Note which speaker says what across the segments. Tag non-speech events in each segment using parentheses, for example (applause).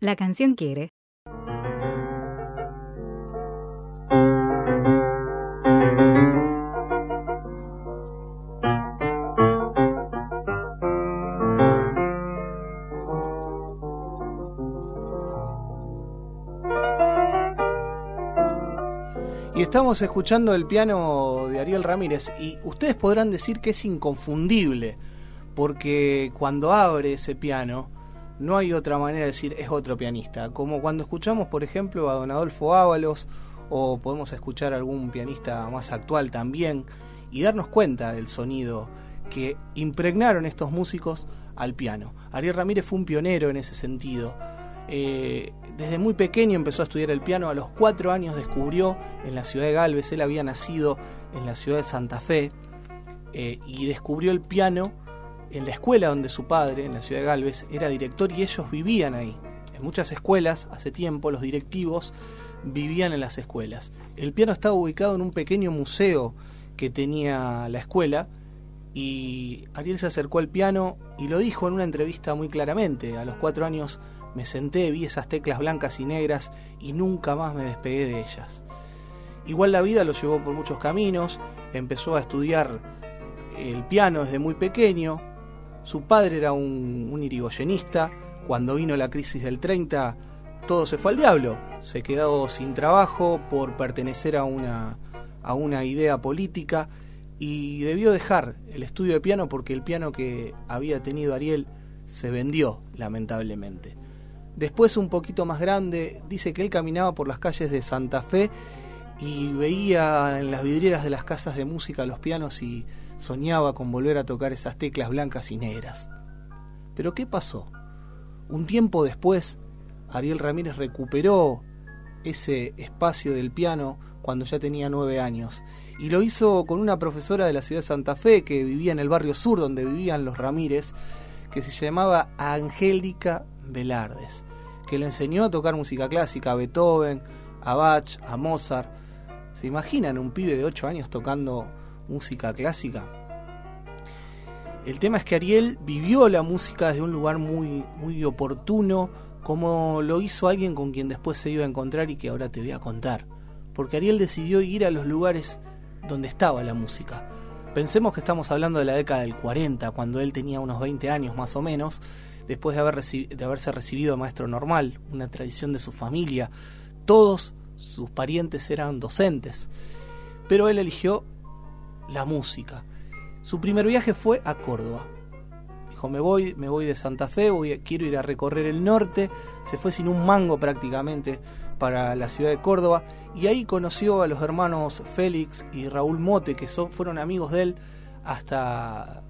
Speaker 1: La canción quiere.
Speaker 2: Y estamos escuchando el piano de Ariel Ramírez y ustedes podrán decir que es inconfundible, porque cuando abre ese piano no hay otra manera de decir es otro pianista, como cuando escuchamos por ejemplo a don Adolfo Ábalos o podemos escuchar a algún pianista más actual también y darnos cuenta del sonido que impregnaron estos músicos al piano. Ariel Ramírez fue un pionero en ese sentido. Eh, desde muy pequeño empezó a estudiar el piano, a los cuatro años descubrió en la ciudad de Galvez, él había nacido en la ciudad de Santa Fe eh, y descubrió el piano en la escuela donde su padre, en la ciudad de Galvez, era director y ellos vivían ahí. En muchas escuelas, hace tiempo, los directivos vivían en las escuelas. El piano estaba ubicado en un pequeño museo que tenía la escuela y Ariel se acercó al piano y lo dijo en una entrevista muy claramente. A los cuatro años me senté, vi esas teclas blancas y negras y nunca más me despegué de ellas. Igual la vida lo llevó por muchos caminos, empezó a estudiar el piano desde muy pequeño, su padre era un, irigoyenista, cuando vino la crisis del 30 todo se fue al diablo, se quedó sin trabajo por pertenecer a una, a una idea política y debió dejar el estudio de piano porque el piano que había tenido Ariel se vendió, lamentablemente. Después, un poquito más grande, dice que él caminaba por las calles de Santa Fe y veía en las vidrieras de las casas de música los pianos y soñaba con volver a tocar esas teclas blancas y negras. Pero ¿qué pasó? Un tiempo después, Ariel Ramírez recuperó ese espacio del piano cuando ya tenía nueve años. Y lo hizo con una profesora de la ciudad de Santa Fe que vivía en el barrio sur donde vivían los Ramírez, que se llamaba Angélica Velardes que le enseñó a tocar música clásica, a Beethoven, a Bach, a Mozart. ¿Se imaginan un pibe de 8 años tocando música clásica? El tema es que Ariel vivió la música desde un lugar muy, muy oportuno, como lo hizo alguien con quien después se iba a encontrar y que ahora te voy a contar. Porque Ariel decidió ir a los lugares donde estaba la música. Pensemos que estamos hablando de la década del 40, cuando él tenía unos 20 años más o menos, después de, haber de haberse recibido maestro normal, una tradición de su familia. Todos sus parientes eran docentes, pero él eligió la música. Su primer viaje fue a Córdoba. Dijo, me voy, me voy de Santa Fe, voy, quiero ir a recorrer el norte. Se fue sin un mango prácticamente para la ciudad de Córdoba y ahí conoció a los hermanos Félix y Raúl Mote, que son, fueron amigos de él hasta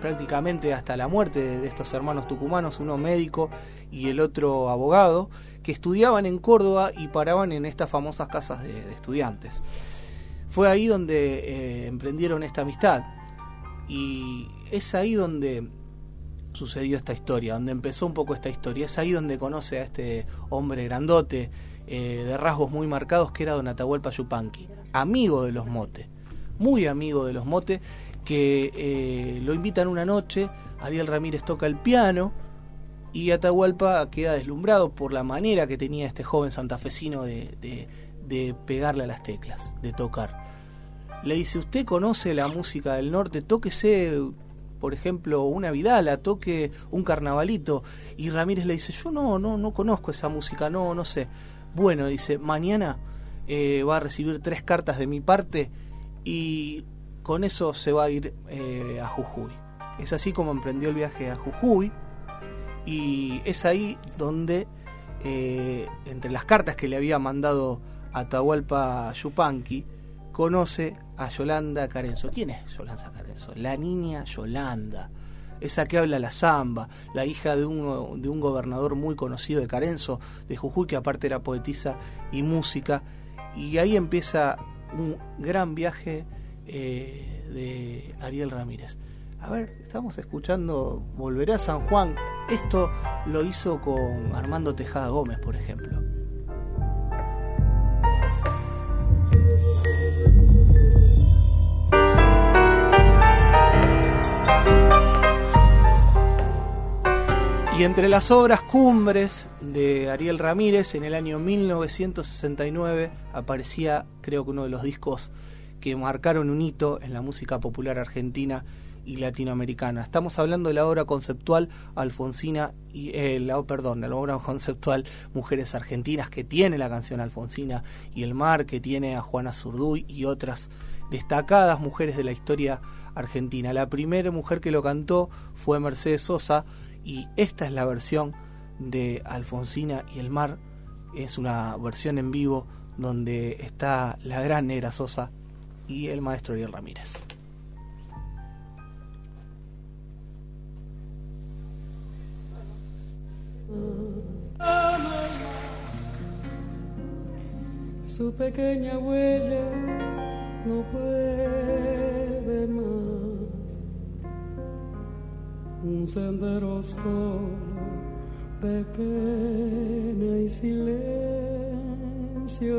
Speaker 2: prácticamente hasta la muerte de estos hermanos tucumanos, uno médico y el otro abogado, que estudiaban en Córdoba y paraban en estas famosas casas de, estudiantes. Fue ahí donde eh, emprendieron esta amistad. Y es ahí donde sucedió esta historia, donde empezó un poco esta historia, es ahí donde conoce a este hombre grandote, eh, de rasgos muy marcados, que era don Atahualpa Yupanqui, amigo de los Mote, muy amigo de los Mote, que eh, lo invitan una noche, Ariel Ramírez toca el piano y Atahualpa queda deslumbrado por la manera que tenía este joven santafesino de, pegarle a las teclas, de tocar. Le dice, ¿usted conoce la música del norte? Tóquese, por ejemplo, una vidala, toque un carnavalito. Y Ramírez le dice, yo no, no, no conozco esa música, no, no sé. Bueno, dice, mañana eh, va a recibir tres cartas de mi parte y con eso se va a ir eh, a Jujuy. Es así como emprendió el viaje a Jujuy y es ahí donde, eh, entre las cartas que le había mandado Atahualpa Yupanqui, conoce a Yolanda Carenzo. ¿Quién es Yolanda Carenzo? La niña Yolanda, esa que habla la samba, la hija de un, de un gobernador muy conocido de Carenzo, de Jujuy, que aparte era poetisa y música. Y ahí empieza un gran viaje eh, de Ariel Ramírez. A ver, estamos escuchando Volverá a San Juan. Esto lo hizo con Armando Tejada Gómez, por ejemplo. Y entre las obras cumbres de Ariel Ramírez, en el año 1969 aparecía, creo que uno de los discos que marcaron un hito en la música popular argentina y latinoamericana. Estamos hablando de la obra conceptual Alfonsina y eh, la, perdón, la obra conceptual Mujeres Argentinas que tiene la canción Alfonsina y el mar que tiene a Juana Zurduy y otras destacadas mujeres de la historia argentina. La primera mujer que lo cantó fue Mercedes Sosa y esta es la versión de Alfonsina y el mar. Es una versión en vivo donde está la gran Negra Sosa y el maestro Ariel Ramírez.
Speaker 3: Su pequeña huella no vuelve más un sendero solo de pena y silencio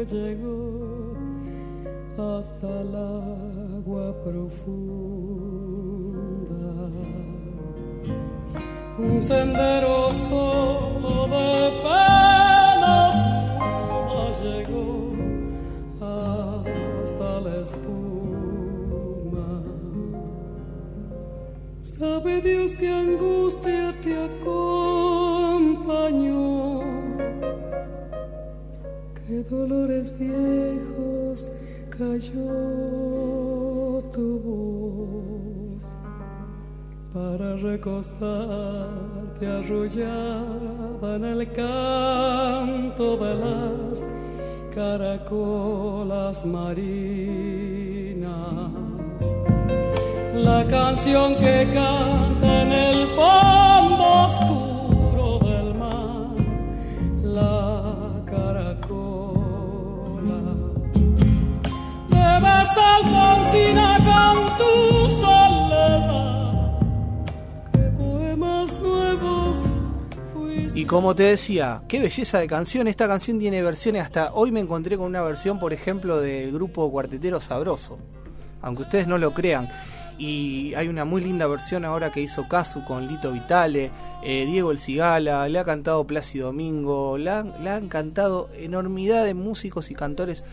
Speaker 3: llegó hasta el agua profunda. Un sendero solo de penas llegó hasta la Sabe Dios que angustia te acompañó, que dolores viejos cayó tu voz para recostarte arrullada en el canto de las caracolas marinas la canción que canta en el fondo oscuro del mar, la caracola. Vas Alfonsina con tu soledad, poemas nuevos
Speaker 2: y como te decía, qué belleza de canción. Esta canción tiene versiones. Hasta hoy me encontré con una versión, por ejemplo, del grupo Cuartetero Sabroso. Aunque ustedes no lo crean y hay una muy linda versión ahora que hizo Casu con Lito Vitale, eh, Diego El Cigala, le ha cantado Plácido Domingo, le han, cantado enormidad de músicos y cantores,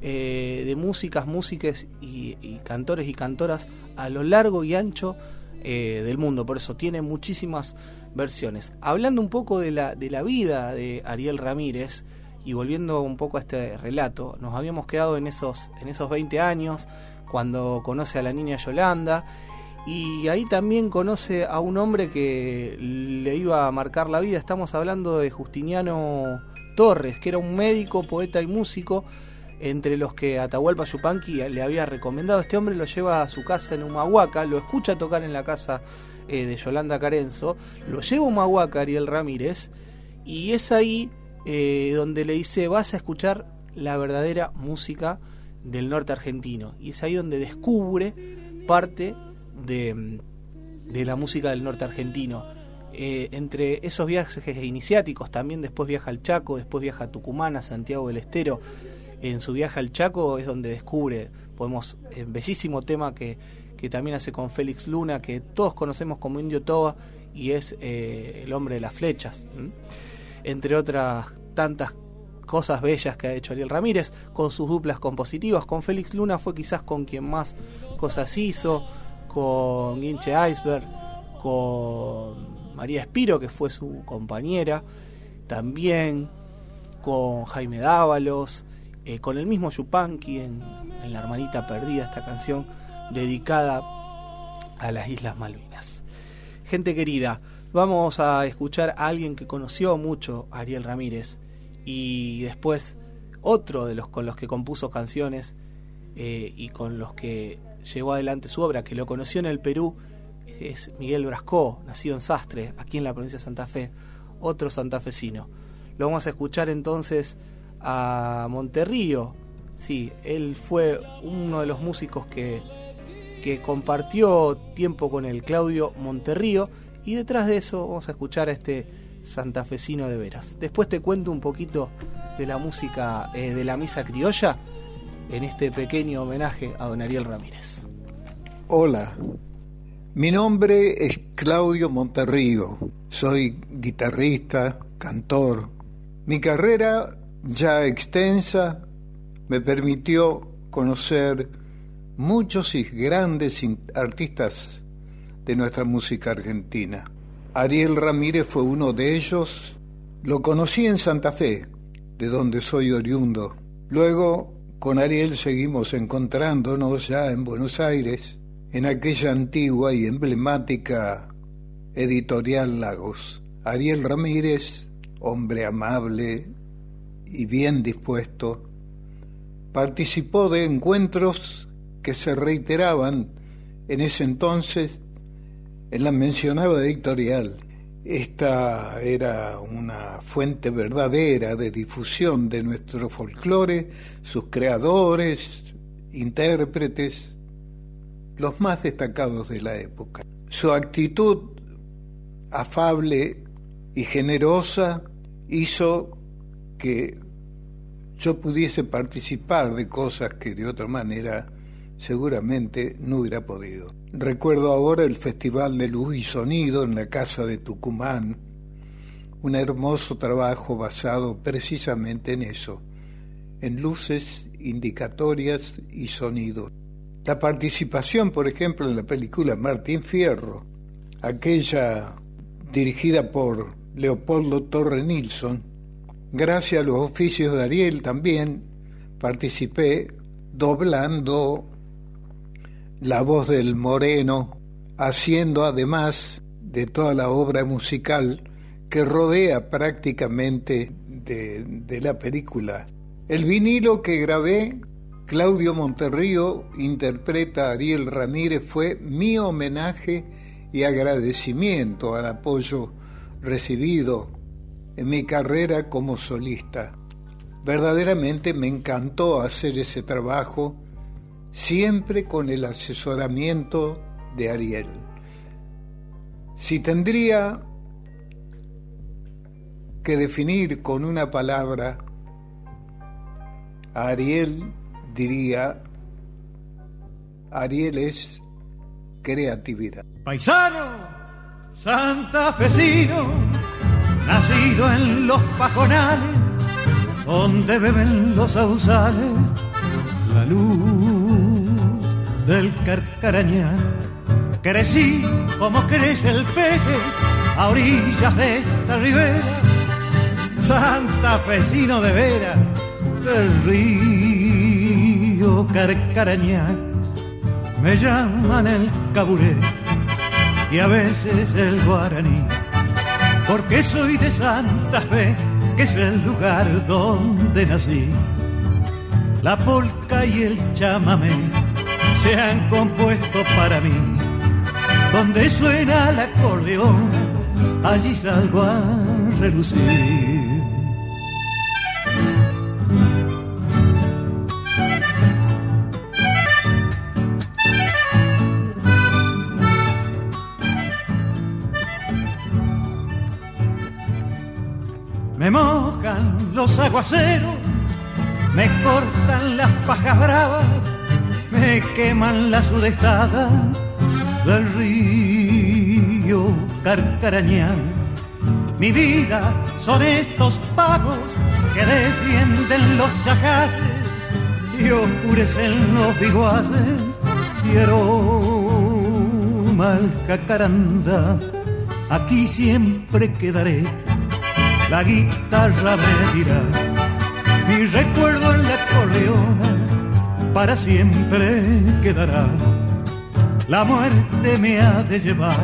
Speaker 2: eh, de músicas, músicas y, cantores y cantoras a lo largo y ancho eh, del mundo, por eso tiene muchísimas versiones. Hablando un poco de la, de la vida de Ariel Ramírez, y volviendo un poco a este relato, nos habíamos quedado en esos, en esos 20 años, cuando conoce a la niña Yolanda y ahí también conoce a un hombre que le iba a marcar la vida. Estamos hablando de Justiniano Torres, que era un médico, poeta y músico, entre los que Atahualpa Yupanqui le había recomendado. Este hombre lo lleva a su casa en Humahuaca, lo escucha tocar en la casa eh, de Yolanda Carenzo, lo lleva a Humahuaca Ariel Ramírez, y es ahí eh, donde le dice, vas a escuchar la verdadera música del norte argentino. Y es ahí donde descubre parte de, de la música del norte argentino. Eh, entre esos viajes iniciáticos, también después viaja al Chaco, después viaja a Tucumán, a Santiago del Estero. En su viaje al Chaco es donde descubre, podemos, el eh, bellísimo tema que, que también hace con Félix Luna, que todos conocemos como Indio Toba, y es eh, el hombre de las flechas. Entre otras tantas cosas bellas que ha hecho Ariel Ramírez, con sus duplas compositivas. Con Félix Luna fue quizás con quien más cosas hizo, con Guinche Iceberg, con María Espiro, que fue su compañera, también con Jaime Dávalos, eh, con el mismo Yupanqui en, en La Hermanita Perdida, esta canción dedicada a las Islas Malvinas. Gente querida, vamos a escuchar a alguien que conoció mucho a Ariel Ramírez y después otro de los con los que compuso canciones eh, y con los que llevó adelante su obra, que lo conoció en el Perú, es Miguel Brascó, nacido en Sastre, aquí en la provincia de Santa Fe, otro santafesino. Lo vamos a escuchar entonces a Monterrío. Sí, él fue uno de los músicos que, que compartió tiempo con el Claudio Monterrío y detrás de eso vamos a escuchar a este santafesino de veras. Después te cuento un poquito de la música eh, de la misa criolla en este pequeño homenaje a don Ariel Ramírez.
Speaker 4: Hola, Mi nombre es Claudio Monterrío, soy guitarrista, cantor. Mi carrera ya extensa me permitió conocer muchos y grandes artistas de nuestra música argentina. Ariel Ramírez fue uno de ellos. Lo conocí en Santa Fe, de donde soy oriundo. Luego, con Ariel seguimos encontrándonos ya en Buenos Aires, en aquella antigua y emblemática editorial Lagos. Ariel Ramírez, hombre amable y bien dispuesto, participó de encuentros que se reiteraban en ese entonces en la mencionada editorial. Esta era una fuente verdadera de difusión de nuestro folclore, sus creadores, intérpretes, los más destacados de la época. Su actitud afable y generosa hizo que yo pudiese participar de cosas que de otra manera seguramente no hubiera podido. Recuerdo ahora el Festival de Luz y Sonido en la Casa de Tucumán, un hermoso trabajo basado precisamente en eso, en luces indicatorias y sonidos. La participación, por ejemplo, en la película Martín Fierro, aquella dirigida por Leopoldo Torre Nilsson, Gracias a los oficios de Ariel también participé doblando la voz del Moreno, haciendo además de toda la obra musical que rodea prácticamente de, la película. El vinilo que grabé, Claudio Monterrío interpreta a Ariel Ramírez, fue mi homenaje y agradecimiento al apoyo recibido en mi carrera como solista. Verdaderamente me encantó hacer ese trabajo, siempre con el asesoramiento de Ariel. Si tendría que definir con una palabra a Ariel, diría, Ariel es creatividad.
Speaker 5: Paisano, santafesino nacido en los pajonales, donde beben los ausales la luz del carcarañal. Crecí como crece el peje a orillas de esta ribera, santa vecino de vera del río carcarañal. Me llaman el caburé y a veces el guaraní porque soy de Santa Fe, que es el lugar donde nací. La polca y el chamamé se han compuesto para mí. Donde suena el acordeón, allí salgo a relucir. me mojan los aguaceros, me cortan las pajas bravas, me queman las sudestadas del río Carcarañán. Mi vida son estos pagos que defienden los chajaces y oscurecen los biguaces y aroma el jacaranda. Aquí siempre quedaré la guitarra me dirá mi recuerdo en la acordeona para siempre quedará. La muerte me ha de llevar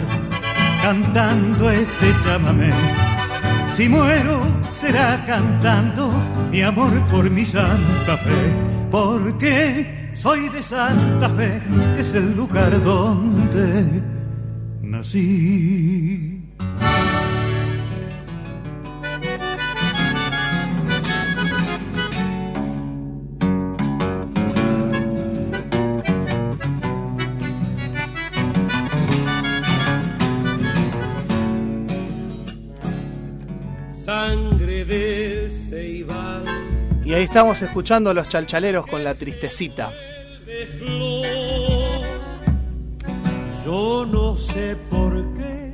Speaker 5: cantando este chamamé. Si muero será cantando mi amor por mi Santa Fe, porque soy de Santa Fe, que es el lugar donde nací.
Speaker 2: Ahí estamos escuchando a los chalchaleros con la tristecita.
Speaker 1: Yo no sé por qué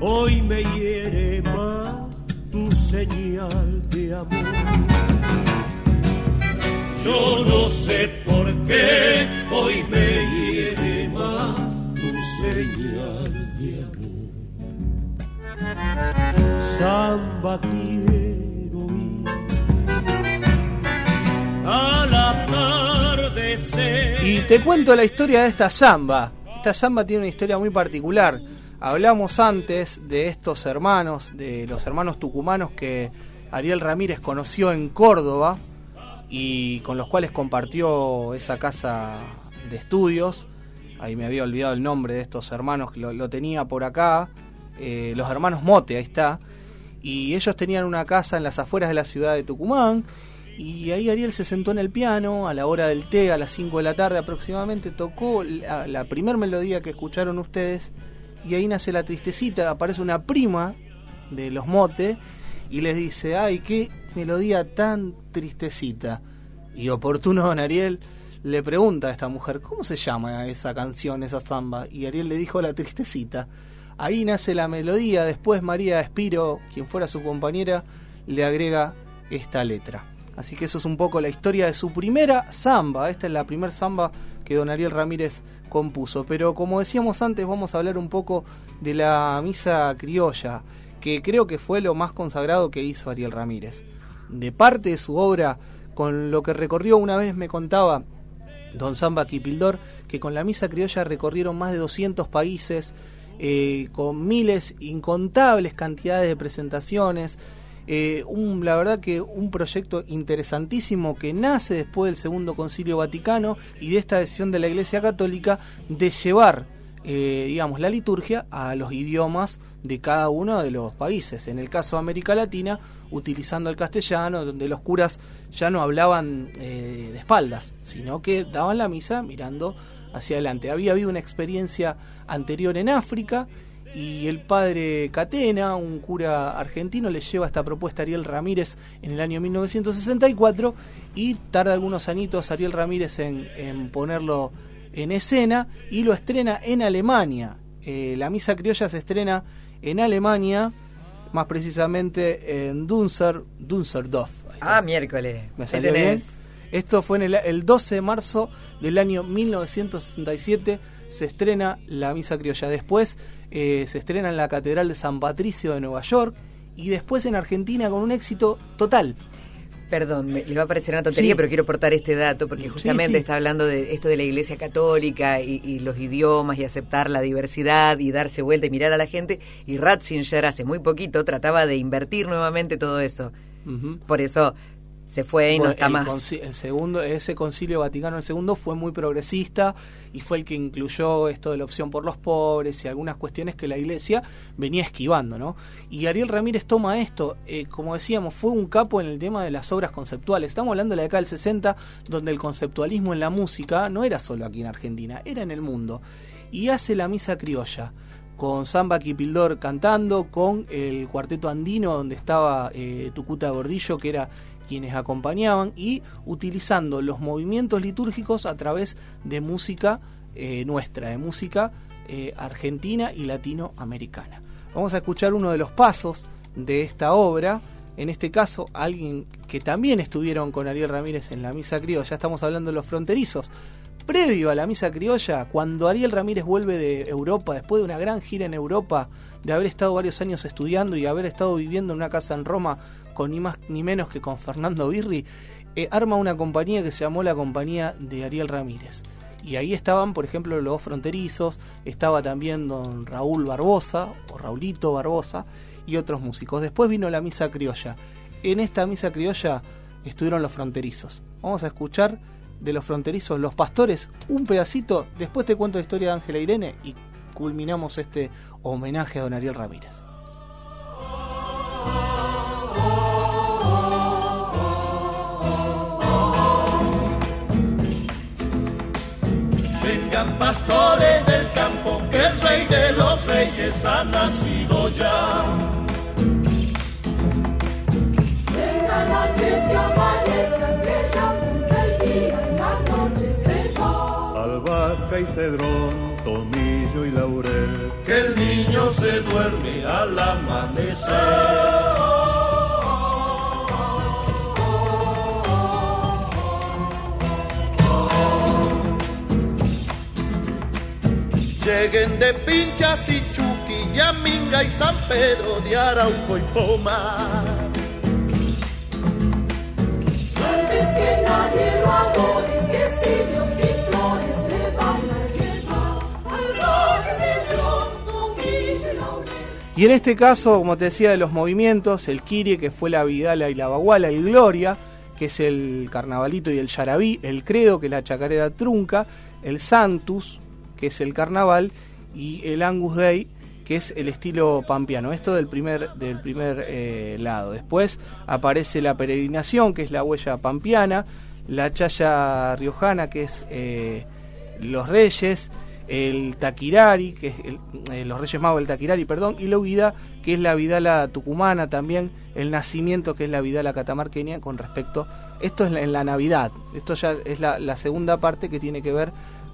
Speaker 1: hoy me hiere más tu señal de amor. Yo no sé por qué hoy me hiere más tu señal de amor. Samba quiero
Speaker 2: Y te cuento la historia de esta samba. Esta samba tiene una historia muy particular. Hablamos antes de estos hermanos, de los hermanos tucumanos que Ariel Ramírez conoció en Córdoba y con los cuales compartió esa casa de estudios. Ahí me había olvidado el nombre de estos hermanos, que lo, lo tenía por acá. Eh, los hermanos Mote, ahí está. Y ellos tenían una casa en las afueras de la ciudad de Tucumán. Y ahí Ariel se sentó en el piano a la hora del té, a las 5 de la tarde aproximadamente, tocó la, primer melodía que escucharon ustedes. Y ahí nace la tristecita, aparece una prima de los Mote y les dice, ay, qué melodía tan tristecita. Y oportuno don Ariel le pregunta a esta mujer, ¿cómo se llama esa canción, esa samba? Y Ariel le dijo la tristecita. Ahí nace la melodía, después María Espiro, quien fuera su compañera, le agrega esta letra. Así que eso es un poco la historia de su primera samba. Esta es la primera samba que don Ariel Ramírez compuso. Pero como decíamos antes, vamos a hablar un poco de la misa criolla, que creo que fue lo más consagrado que hizo Ariel Ramírez. De parte de su obra, con lo que recorrió una vez me contaba don Samba Kipildor, que con la misa criolla recorrieron más de 200 países, eh, con miles, incontables cantidades de presentaciones. Eh, un, la verdad que un proyecto interesantísimo que nace después del Segundo Concilio Vaticano y de esta decisión de la Iglesia Católica de llevar, eh, digamos, la liturgia a los idiomas de cada uno de los países. En el caso de América Latina, utilizando el castellano, donde los curas ya no hablaban eh, de espaldas, sino que daban la misa mirando hacia adelante. Había habido una experiencia anterior en África y el padre Catena, un cura argentino, le lleva esta propuesta a Ariel Ramírez en el año 1964 y tarda algunos añitos Ariel Ramírez en, en ponerlo en escena y lo estrena en Alemania. Eh, la misa criolla se estrena en Alemania, más precisamente en. Ahí está.
Speaker 6: Ah, miércoles.
Speaker 2: ¿Me salió bien? Esto fue en el, el 12 de marzo del año 1967. Se estrena la misa criolla. Después eh, se estrena en la Catedral de San Patricio de Nueva York. Y después en Argentina con un éxito total.
Speaker 6: Perdón, me, le va a parecer una tontería,
Speaker 2: Sí.
Speaker 6: pero quiero aportar este dato porque justamente
Speaker 2: sí.
Speaker 6: está hablando de esto de la Iglesia Católica y, y los idiomas y aceptar la diversidad y darse vuelta y mirar a la gente. Y Ratzinger hace muy poquito trataba de invertir nuevamente todo eso. Por eso se fue y no está
Speaker 2: el,
Speaker 6: más.
Speaker 2: el segundo, ese concilio Vaticano II fue muy progresista y fue el que incluyó esto de la opción por los pobres y algunas cuestiones que la Iglesia venía esquivando, ¿no? Y Ariel Ramírez toma esto, eh, como decíamos, fue un capo en el tema de las obras conceptuales. Estamos hablando de la década del 60, donde el conceptualismo en la música no era solo aquí en Argentina, era en el mundo. Y hace la misa criolla con Samba Kipildor cantando, con el cuarteto andino donde estaba eh, Tucuta Gordillo, que era quienes acompañaban, y utilizando los movimientos litúrgicos a través de música eh, nuestra, de música eh, argentina y latinoamericana. Vamos a escuchar uno de los pasos de esta obra, en este caso alguien que también estuvieron con Ariel Ramírez en la misa criolla, ya estamos hablando de los fronterizos, previo a la misa criolla, cuando Ariel Ramírez vuelve de Europa, después de una gran gira en Europa, de haber estado varios años estudiando y haber estado viviendo en una casa en Roma con ni más ni menos que con Fernando Birri, eh, arma una compañía que se llamó la Compañía de Ariel Ramírez. Y ahí estaban, por ejemplo, los fronterizos, estaba también don Raúl Barbosa, o Raulito Barbosa, y otros músicos. Después vino la misa criolla. En esta misa criolla estuvieron los fronterizos. Vamos a escuchar de los fronterizos, los pastores, un pedacito. Después te cuento la historia de Ángela Irene y culminamos este homenaje a don Ariel Ramírez.
Speaker 1: Pastores del campo, que el rey de los reyes ha nacido ya.
Speaker 7: Vengan antes que amanezca, que ya el día y la noche se va.
Speaker 5: Albahaca y cedrón, tomillo
Speaker 4: y laurel.
Speaker 1: Que el niño se duerme al amanecer. Lleguen de Pinchas y y San Pedro de Arauco y Poma.
Speaker 7: Antes que nadie lo adore, que sillos y flores le van a llevar al que se con Guille Laurel.
Speaker 2: Y en este caso, como te decía, de los movimientos, el Kirie, que fue la Vidala y la Baguala, el Gloria, que es el Carnavalito y el Yarabí, el Credo, que es la Chacarera Trunca, el Santus, que es el Carnaval, y el Angus Day, que es el estilo pampeano. Esto del primer, del primer eh, lado. Después aparece la peregrinación, que es la huella pampeana, la chaya riojana, que es eh, los reyes, el taquirari, que es el- eh, los reyes magos del taquirari, perdón, y la huida, que es la vidala tucumana también, el nacimiento, que es la vidala catamarqueña, con respecto, esto es en la Navidad, esto ya es la segunda parte que tiene que ver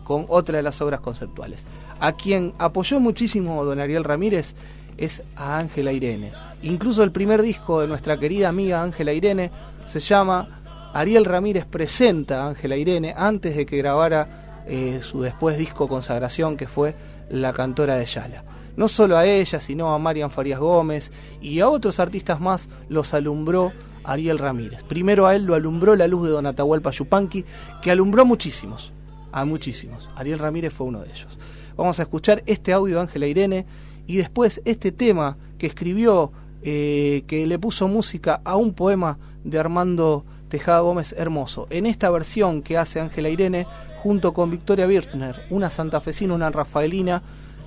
Speaker 2: con otra de las obras conceptuales. A quien apoyó muchísimo don Ariel Ramírez es a Ángela Irene. Incluso el primer disco de nuestra querida amiga Ángela Irene se llama Ariel Ramírez presenta a Ángela Irene antes de que grabara eh, su después disco Consagración que fue La cantora de Yala. No solo a ella, sino a Marian Farías Gómez y a otros artistas más los alumbró Ariel Ramírez. Primero a él lo alumbró la luz de Don Atahualpa Yupanqui, que alumbró muchísimos, a muchísimos. Ariel Ramírez fue uno de ellos. Vamos a escuchar este audio de Ángela Irene y después este tema que escribió, eh, que le puso música a un poema de Armando Tejada Gómez Hermoso. En esta versión que hace Ángela Irene junto con Victoria Birchner, una santafesina, una rafaelina,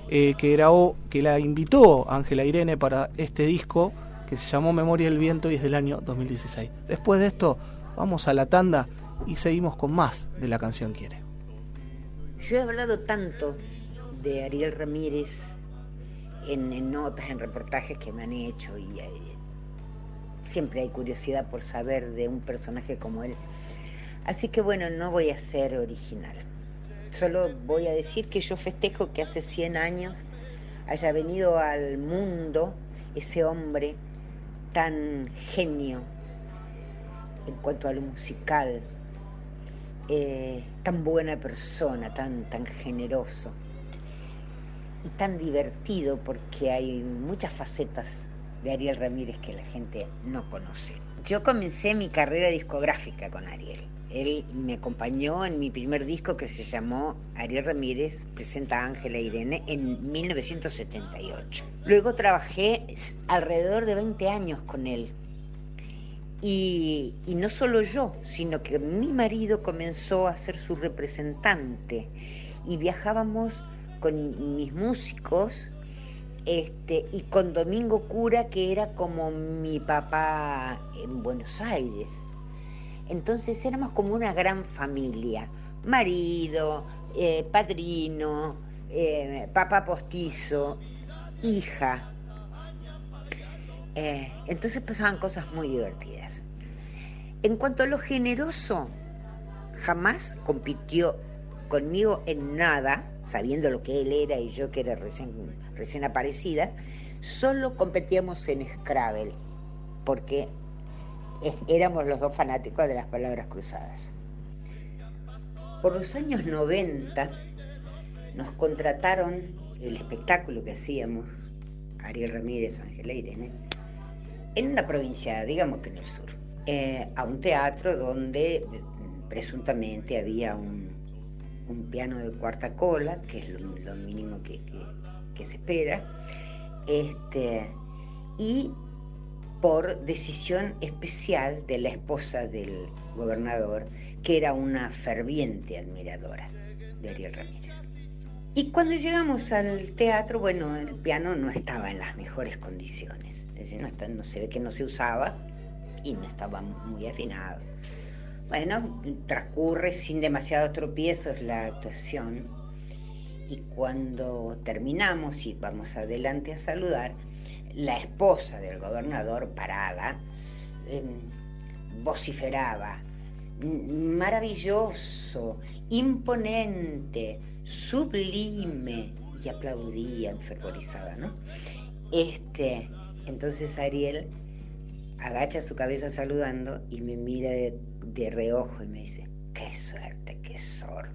Speaker 2: eh, que grabó, que la invitó Ángela Irene para este disco que se llamó Memoria del Viento y es del año 2016. Después de esto, vamos a la tanda y seguimos con más de la canción Quiere.
Speaker 8: Yo he hablado tanto de Ariel Ramírez en, notas, en reportajes que me han hecho y eh, siempre hay curiosidad por saber de un personaje como él. Así que bueno, no voy a ser original. Solo voy a decir que yo festejo que hace 100 años haya venido al mundo ese hombre tan genio en cuanto a lo musical, eh, tan buena persona, tan, tan generoso y tan divertido porque hay muchas facetas de Ariel Ramírez que la gente no conoce. Yo comencé mi carrera discográfica con Ariel. Él me acompañó en mi primer disco que se llamó Ariel Ramírez presenta a Ángela Irene en 1978. Luego trabajé alrededor de 20 años con él. Y, no solo yo, sino que mi marido comenzó a ser su representante y viajábamos con mis músicos este, y con Domingo Cura, que era como mi papá en Buenos Aires. Entonces éramos como una gran familia, marido, eh, padrino, eh, papá postizo, hija. Eh, entonces pasaban cosas muy divertidas. En cuanto a lo generoso, jamás compitió conmigo en nada, sabiendo lo que él era y yo que era recién, recién aparecida, solo competíamos en Scrabble, porque éramos los dos fanáticos de las palabras cruzadas. Por los años 90 nos contrataron el espectáculo que hacíamos, Ariel Ramírez, Ángela Irene, en una provincia, digamos que en el sur, eh, a un teatro donde mm, presuntamente había un, un piano de cuarta cola, que es lo, mínimo que, que- se espera, este, y por decisión especial de la esposa del gobernador, que era una ferviente admiradora de Ariel Ramírez. Y cuando llegamos al teatro, bueno, el piano no estaba en las mejores condiciones. No, está- no se ve que no se usaba y no estaba muy afinado. Bueno, transcurre sin demasiados tropiezos la actuación y cuando terminamos y vamos adelante a saludar, la esposa del gobernador, parada, em, vociferaba, maravilloso, imponente, sublime,
Speaker 9: y aplaudía enfervorizada, ¿no? Este, entonces Ariel agacha su cabeza saludando y me mira de, de reojo y me dice, qué suerte, qué sorda.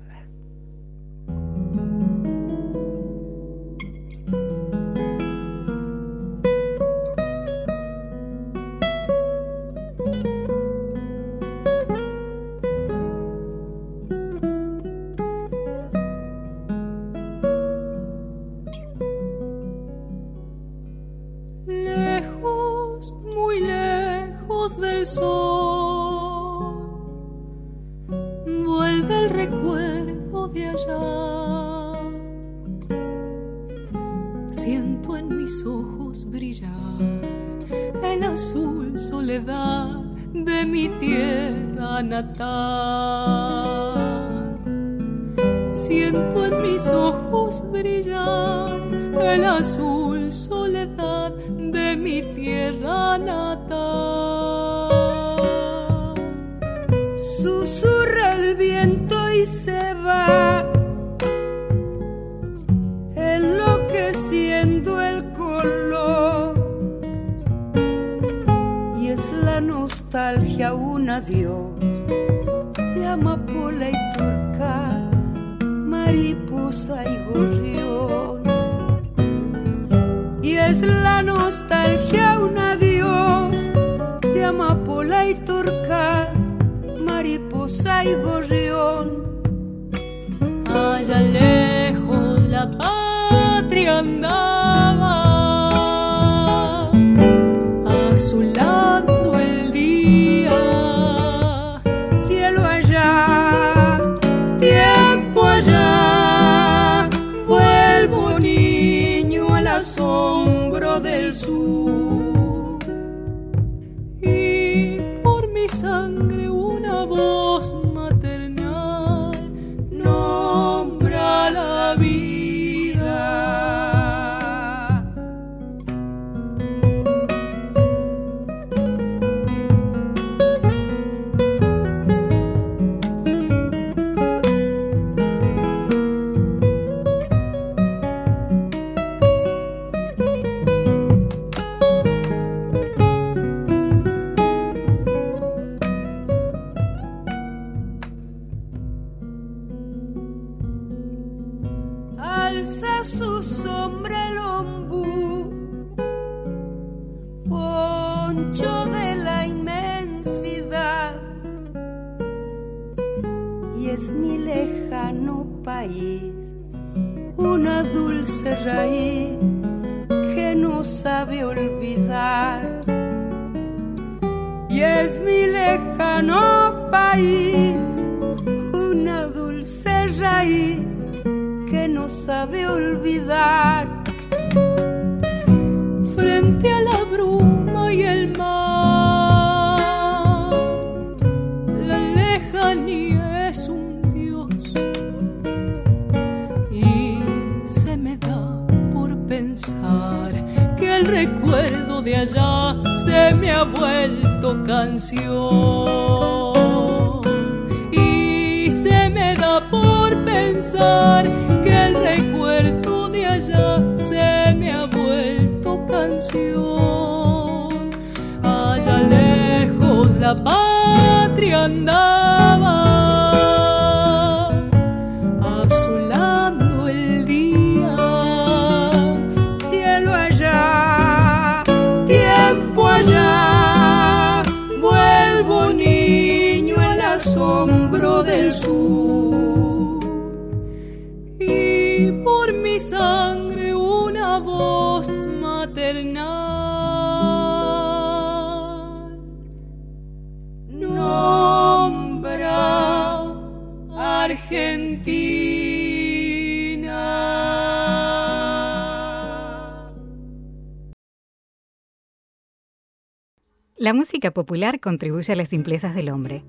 Speaker 10: popular contribuye a las simplezas del hombre,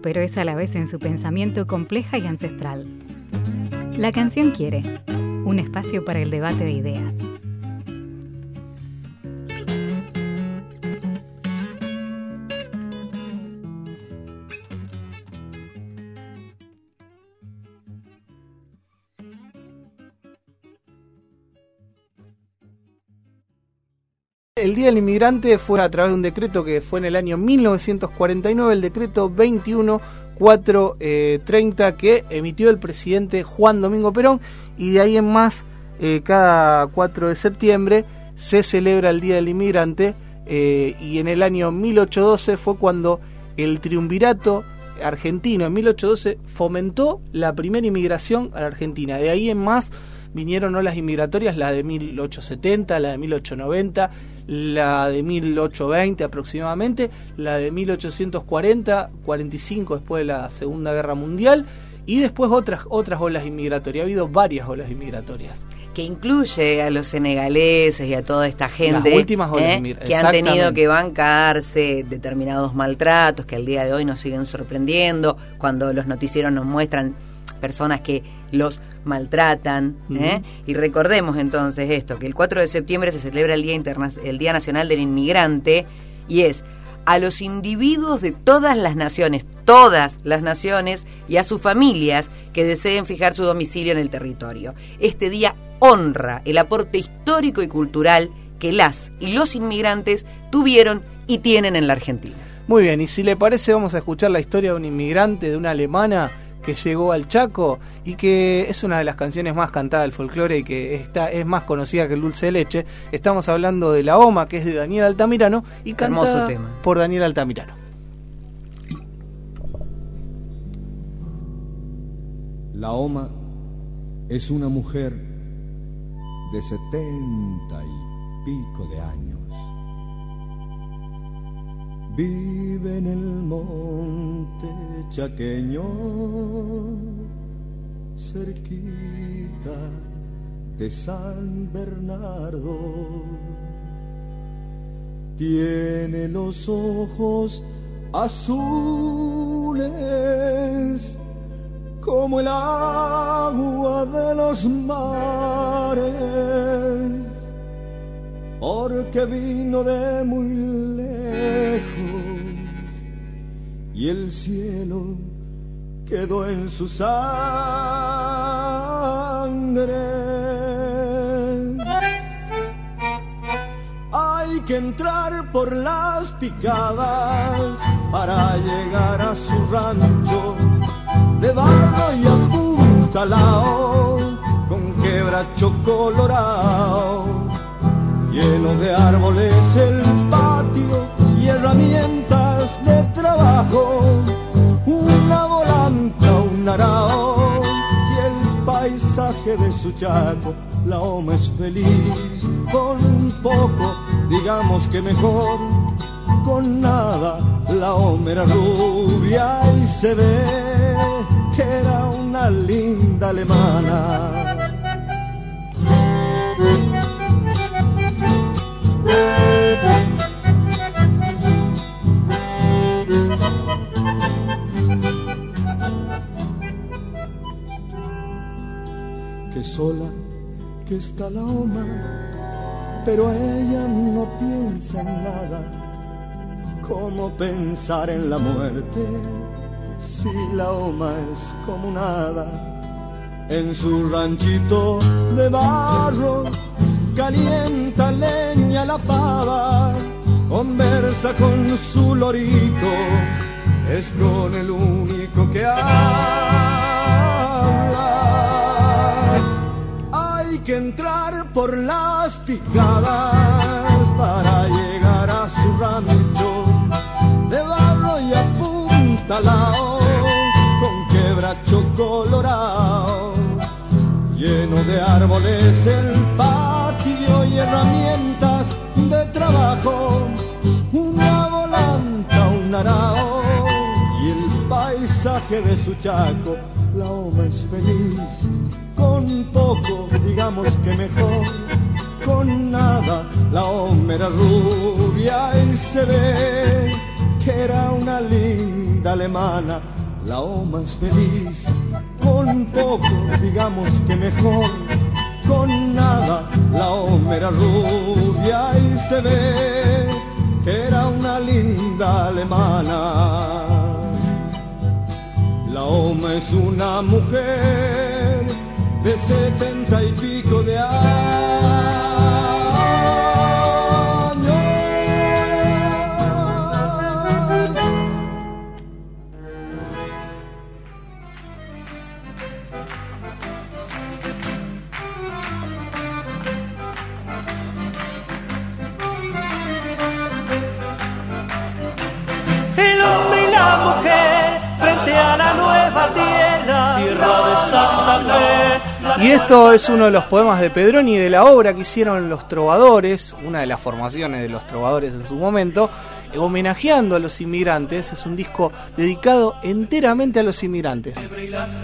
Speaker 10: pero es a la vez en su pensamiento compleja y ancestral. La canción quiere, un espacio para el debate de ideas.
Speaker 2: El Día del Inmigrante fue a través de un decreto que fue en el año 1949, el decreto 21430 que emitió el presidente Juan Domingo Perón y de ahí en más, eh, cada 4 de septiembre se celebra el Día del Inmigrante eh, y en el año 1812 fue cuando el triunvirato argentino en 1812 fomentó la primera inmigración a la Argentina. De ahí en más vinieron olas inmigratorias, la de 1870, la de 1890, la de 1820 aproximadamente, la de 1840, 45 después de la Segunda Guerra Mundial y después otras otras olas inmigratorias. Ha habido varias olas inmigratorias.
Speaker 6: que incluye a los senegaleses y a toda esta gente
Speaker 2: Las últimas olas
Speaker 6: ¿eh? que han tenido que bancarse determinados maltratos que al día de hoy nos siguen sorprendiendo cuando los noticieros nos muestran personas que los maltratan ¿eh? Y recordemos entonces esto que el 4 de septiembre se celebra el día interna el día nacional del inmigrante y es a los individuos de todas las naciones, todas las naciones y a sus familias que deseen fijar su domicilio en el territorio. Este día honra el aporte histórico y cultural que las y los inmigrantes tuvieron y tienen en la Argentina.
Speaker 2: Muy bien, y si le parece vamos a escuchar la historia de un inmigrante, de una alemana que llegó al Chaco y que es una de las canciones más cantadas del folclore y que está, es más conocida que el dulce de leche. Estamos hablando de La Oma, que es de Daniel Altamirano y cantada
Speaker 6: tema.
Speaker 2: por Daniel Altamirano.
Speaker 11: La Oma es una mujer de setenta y pico de años. Vive en el monte chaqueño, cerquita de San Bernardo. Tiene los ojos azules como el agua de los mares, porque vino de muy lejos y el cielo quedó en su sangre. Hay que entrar por las picadas para llegar a su rancho de barro y apuntalao con quebracho colorado lleno de árboles el y herramientas de trabajo una volanta, un arao y el paisaje de su chaco la oma es feliz. Con poco digamos que mejor con nada la oma era rubia y se ve que era una linda alemana sola que está la oma, pero ella no piensa en nada. ¿Cómo pensar en la muerte si la oma es como nada? En su ranchito de barro calienta leña la pava, conversa con su lorito, es con el único que habla. Que entrar por las picadas para llegar a su rancho. De barro y apuntalao con quebracho colorado lleno de árboles el patio y herramientas de trabajo. Una volanta, un arao y el paisaje de su chaco. La oma es feliz con poco digamos que mejor. Con nada la era rubia y se ve que era una linda alemana la oma es feliz. Con poco digamos que mejor. Con nada la oma rubia y se ve que era una linda alemana. La Oma es una mujer de setenta y pico de años.
Speaker 2: El hombre y
Speaker 12: la mujer frente a la nueva tierra, tierra de Santa Fe
Speaker 2: esto es uno de los poemas de Pedroni de la obra que hicieron los trovadores, una de las formaciones de los trovadores en su momento, homenajeando a los inmigrantes. Es un disco dedicado enteramente a los inmigrantes.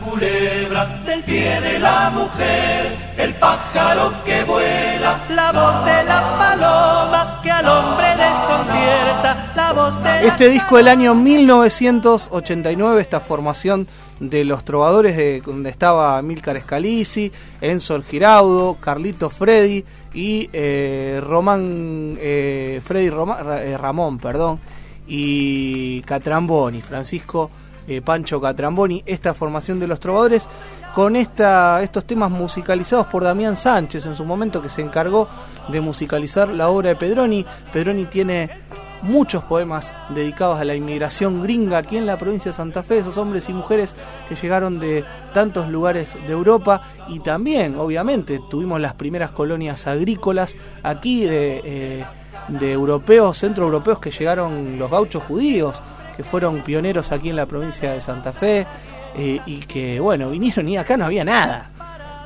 Speaker 1: culebra del pie de la mujer, el pájaro que vuela,
Speaker 12: La voz de la paloma que al hombre desconcierta. La voz de la
Speaker 2: Este disco del año 1989, esta formación de los trovadores de donde estaba Milcar Scalisi, Enzo Giraudo, Carlito Freddy y eh, Román eh, Freddy eh, Ramón, perdón, y Catramboni, Francisco Pancho Catramboni, esta formación de los trovadores con esta, estos temas musicalizados por Damián Sánchez en su momento que se encargó de musicalizar la obra de Pedroni. Pedroni tiene muchos poemas dedicados a la inmigración gringa aquí en la provincia de Santa Fe, esos hombres y mujeres que llegaron de tantos lugares de Europa y también, obviamente, tuvimos las primeras colonias agrícolas aquí de, eh, de europeos, centroeuropeos que llegaron los gauchos judíos, que fueron pioneros aquí en la provincia de Santa Fe eh, y que, bueno, vinieron y acá no había nada.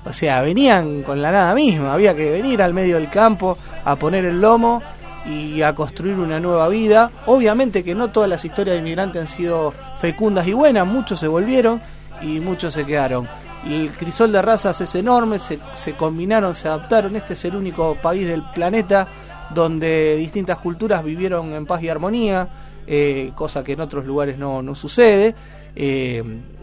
Speaker 2: O sea, venían con la nada misma, había que venir al medio del campo a poner el lomo y a construir una nueva vida. Obviamente que no todas las historias de inmigrantes han sido fecundas y buenas, muchos se volvieron y muchos se quedaron. El crisol de razas es enorme, se, se combinaron, se adaptaron. Este es el único país del planeta donde distintas culturas vivieron en paz y armonía, eh, cosa que en otros lugares no, no sucede. Eh,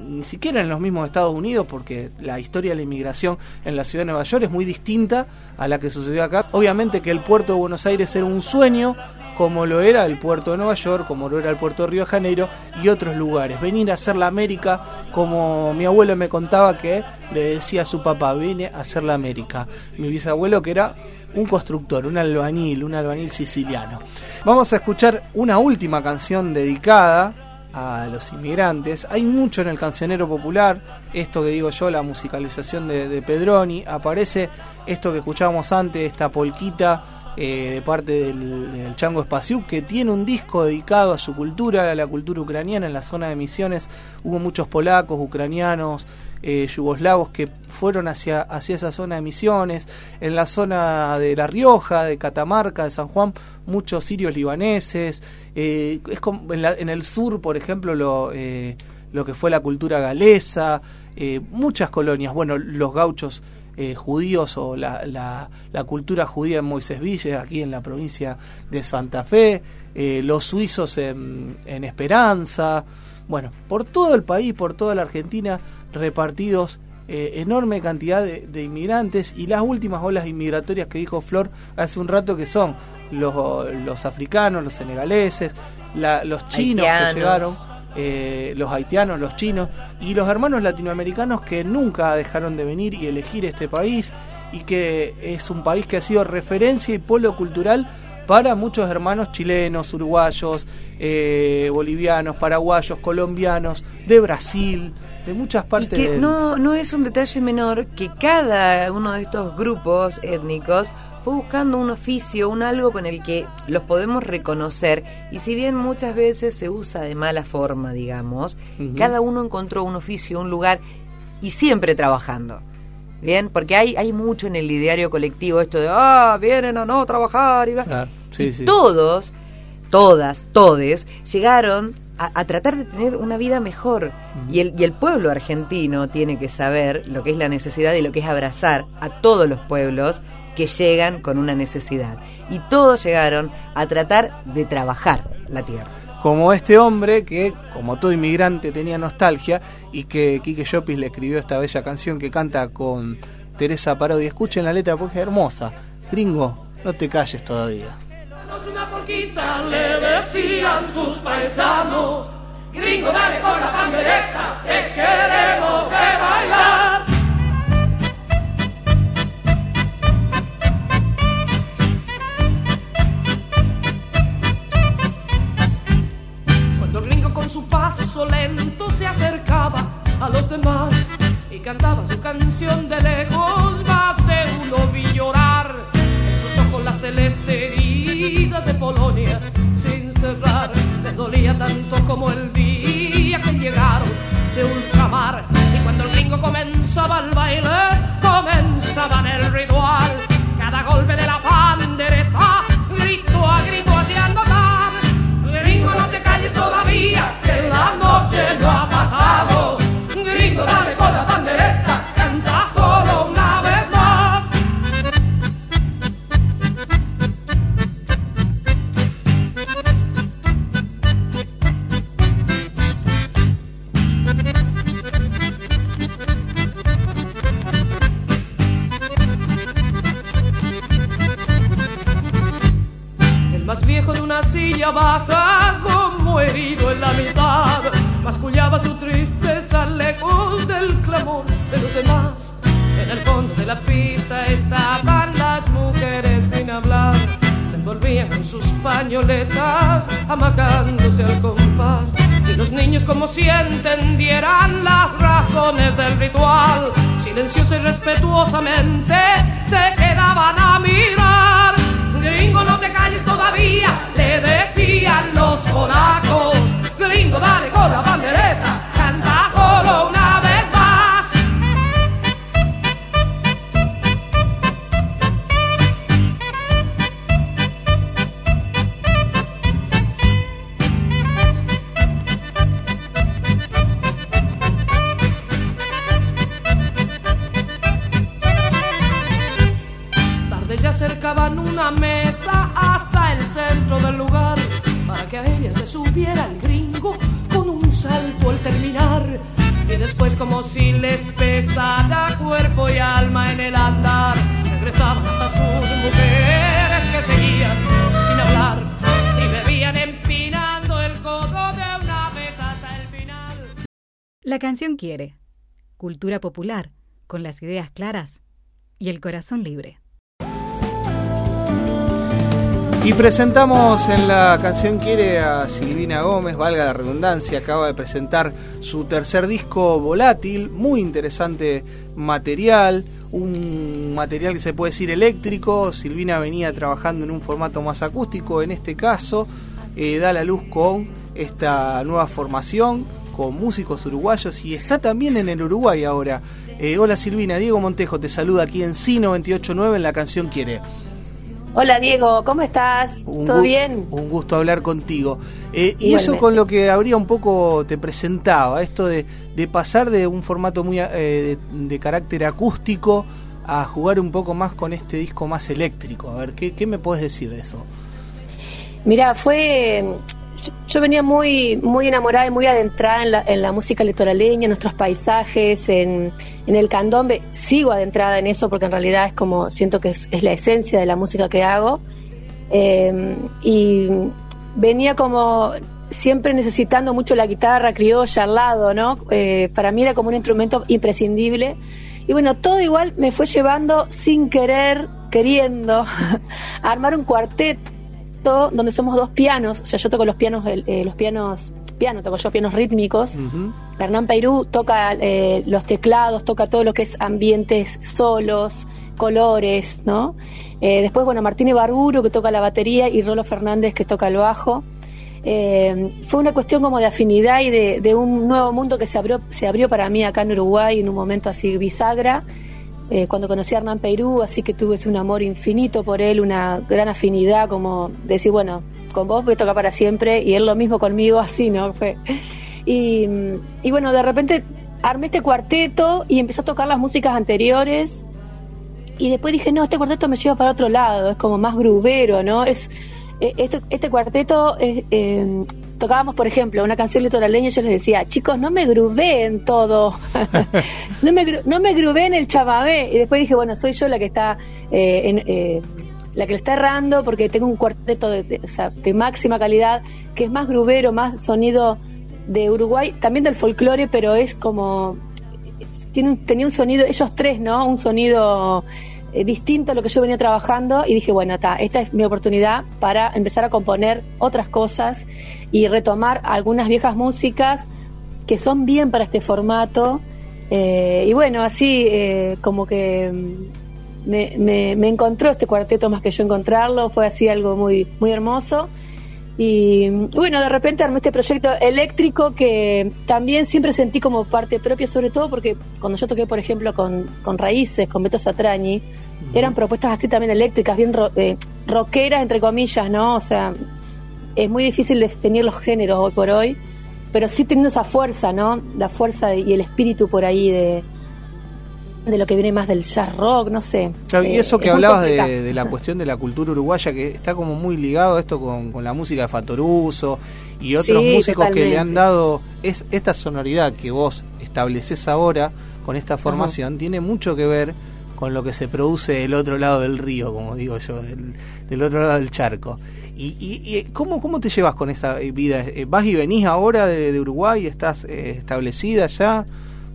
Speaker 2: ni siquiera en los mismos Estados Unidos, porque la historia de la inmigración en la ciudad de Nueva York es muy distinta a la que sucedió acá. Obviamente que el puerto de Buenos Aires era un sueño, como lo era el puerto de Nueva York, como lo era el puerto de Río de Janeiro y otros lugares. Venir a hacer la América, como mi abuelo me contaba que le decía a su papá, vine a hacer la América. Mi bisabuelo que era un constructor, un albañil, un albañil siciliano. Vamos a escuchar una última canción dedicada a los inmigrantes. Hay mucho en el cancionero popular, esto que digo yo, la musicalización de, Pedroni, aparece esto que escuchábamos antes, esta polquita eh, de parte del, del Chango Spasiuk, que tiene un disco dedicado a su cultura, a la cultura ucraniana. En la zona de Misiones hubo muchos polacos, ucranianos, eh, yugoslavos que fueron hacia, hacia esa zona de Misiones. En la zona de La Rioja, de Catamarca, de San Juan, muchos sirios libaneses. Eh, en, el sur, por ejemplo, lo, eh, lo que fue la cultura galesa. muchas colonias. Bueno, los gauchos eh, judíos o la, la, la cultura judía en Moisés Ville, aquí en la provincia de Santa Fe, los suizos en, en Esperanza, bueno, por todo el país, por toda la Argentina, repartidos eh, enorme cantidad de, de inmigrantes y las últimas olas inmigratorias que dijo Flor hace un rato que son los, los africanos, los senegaleses, la- los chinos
Speaker 6: Haitianos.
Speaker 2: que llegaron, eh, los haitianos, los chinos y los hermanos latinoamericanos que nunca dejaron de venir y elegir este país y que es un país que ha sido referencia y polo cultural para muchos hermanos chilenos, uruguayos, eh, bolivianos, paraguayos, colombianos, de Brasil, de muchas
Speaker 6: Y
Speaker 2: partes
Speaker 6: que
Speaker 2: del-
Speaker 6: no, no es un detalle menor que cada uno de estos grupos étnicos fue buscando un oficio, un algo con el que los podemos reconocer. Y si bien muchas veces se usa de mala forma, digamos, cada uno encontró un oficio, un lugar y siempre trabajando. Bien, porque hay, hay mucho en el ideario colectivo esto de, ah, vienen a no trabajar y bla".
Speaker 2: Claro, sí,
Speaker 6: y
Speaker 2: sí.
Speaker 6: todos, todas, todes, llegaron a, a tratar de tener una vida mejor. y, el, y el pueblo argentino tiene que saber lo que es la necesidad y lo que es abrazar a todos los pueblos que llegan con una necesidad. Y todos llegaron a tratar de trabajar la tierra.
Speaker 2: como este hombre que, como todo inmigrante, tenía nostalgia y que Quique Llopis le escribió esta bella canción que canta con Teresa Parodi. Escuchen la letra porque es hermosa. Gringo, no te calles todavía.
Speaker 1: Una porquita, le decían sus paisanos. Gringo, dale con la pandereta, te queremos ver bailar. Cuando el gringo con su paso lento se acercaba a los demás y cantaba su canción de lejos, más de uno vi llorar en sus ojos la celeste de Polonia sin cerrar. Le dolía tanto como el día que llegaron de ultramar y cuando el gringo comenzaba el baile con rezaban el ritual. Cada golpe de la pandereta, la pista estaban las mujeres sin hablar, se envolvían en sus pañoletas, amacándose al compás. Y los niños, como si entendieran las razones del ritual, silenciosa y respetuosamente se quedaban a mirar. Gringo, no te calles todavía, le decían los polacos. Gringo, dale si les pesara cuerpo y alma en el andar, regresaban hasta sus mujeres que seguían sin hablar y bebían empinando el codo de una vez hasta el final.
Speaker 10: La canción quiere. Cultura popular, con las ideas claras y el corazón libre.
Speaker 2: Y presentamos en la canción Quiere a Silvina Gómez, valga la redundancia, acaba de presentar su tercer disco Volátil, muy interesante material, un material que se puede decir eléctrico, Silvina venía trabajando en un formato más acústico, en este caso eh, da la luz con esta nueva formación, con músicos uruguayos y está también en el Uruguay ahora. Eh, hola Silvina, Diego Montejo te saluda aquí en Sino 289 en la canción Quiere.
Speaker 13: Hola Diego, ¿cómo estás?
Speaker 2: Un
Speaker 13: ¿Todo bien?
Speaker 2: Un gusto hablar contigo. Eh, y eso con lo que habría un poco te presentaba, esto de, de pasar de un formato muy eh, de, de carácter acústico a jugar un poco más con este disco más eléctrico. A ver, ¿qué, qué me puedes decir de eso?
Speaker 13: Mira, fue. Yo- venía muy, muy enamorada y muy adentrada en la, en la música litoraleña, en nuestros paisajes, en, en el candombe. Sigo adentrada en eso porque en realidad es como, siento que es, la esencia de la música que hago. Eh, y venía como siempre necesitando mucho la guitarra criolla al lado, ¿no? Eh, para mí era como un instrumento imprescindible. Y bueno, todo igual me fue llevando sin querer, queriendo, (laughs) a armar un cuarteto donde somos dos pianos. O sea, yo toco los pianos, eh, los pianos, piano, toco yo pianos rítmicos. Hernán Peirú toca eh, los teclados, toca todo lo que es ambientes solos, colores, ¿no? Eh, después, bueno, Martín Barburo que toca la batería y Rolo Fernández que toca el bajo. Eh, fue una cuestión como de afinidad y de, de un nuevo mundo que se abrió, se abrió para mí acá en Uruguay en un momento así bisagra, eh, cuando conocí a Hernán Peirú, así que tuve un amor infinito por él, una gran afinidad, como decir, bueno, con vos voy a tocar para siempre, y él lo mismo conmigo, así, ¿no? (laughs) Fue. Y, y bueno, de repente armé este cuarteto y empecé a tocar las músicas anteriores. Y después dije, no, este cuarteto me lleva para otro lado, es como más grubero, ¿no? Es, eh, este, este cuarteto, es, eh, tocábamos, por ejemplo, una canción litoraleña y yo les decía, chicos, no me grubeen todo, (laughs) no, me, no me grubeen el chamamé. Y después dije, bueno, soy yo la que está, eh, en, eh, la que le está errando porque tengo un cuarteto de, de- o sea, de máxima calidad, que es más grubero, más sonido de Uruguay, también del folclore, pero es como tiene un- tenía un sonido, ellos tres, ¿no? Un sonido eh, distinto a lo que yo venía trabajando y dije, bueno, ta, esta es mi oportunidad para empezar a componer otras cosas y retomar algunas viejas músicas que son bien para este formato. Eh, y bueno, así eh, como que mm, me, me- me encontró este cuarteto más que yo encontrarlo, fue así algo muy, muy hermoso. Y bueno, de repente armé este proyecto eléctrico que también siempre sentí como parte propia, sobre todo porque cuando yo toqué, por ejemplo, con, con Raíces, con Beto Satrañi, eran propuestas así también eléctricas, bien ro- eh, rockeras, entre comillas, ¿no? O sea, es muy difícil definir los géneros hoy por hoy, pero sí teniendo esa fuerza, ¿no? La fuerza y el espíritu por ahí de, de lo que viene más del jazz rock, no sé.
Speaker 2: Claro, y
Speaker 13: Eh,
Speaker 2: eso que
Speaker 13: es
Speaker 2: hablabas de, de la cuestión de la cultura uruguaya, que está como muy ligado a esto con, con la música de Fatoruso y otros
Speaker 13: Sí,
Speaker 2: músicos que le han dado es esta sonoridad que vos estableces ahora con esta formación, tiene mucho que ver con lo que se produce del otro lado del río, como digo yo, del, del otro lado del charco. ¿Y, y, y ¿cómo, cómo te llevas con esa vida? Eh, ¿Vas y venís ahora de, de Uruguay? ¿Estás eh, establecida ya?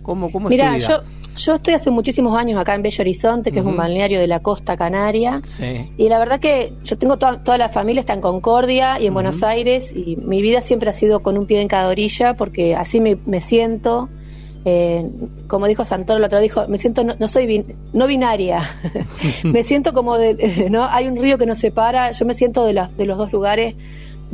Speaker 2: ¿Cómo,
Speaker 13: Mira, yo, yo estoy hace muchísimos años acá en Bello Horizonte, que es un balneario de la costa canaria.
Speaker 2: Sí.
Speaker 13: Y la verdad que yo tengo toda, toda la familia está en Concordia y en Buenos Aires y mi vida siempre ha sido con un pie en cada orilla porque así me, me siento. eh, como dijo Santoro el otro dijo, me siento, no, no soy bin- no binaria, (laughs) (laughs) me siento como de, (laughs) ¿no? Hay un río que nos separa, yo me siento de, la- de los dos lugares.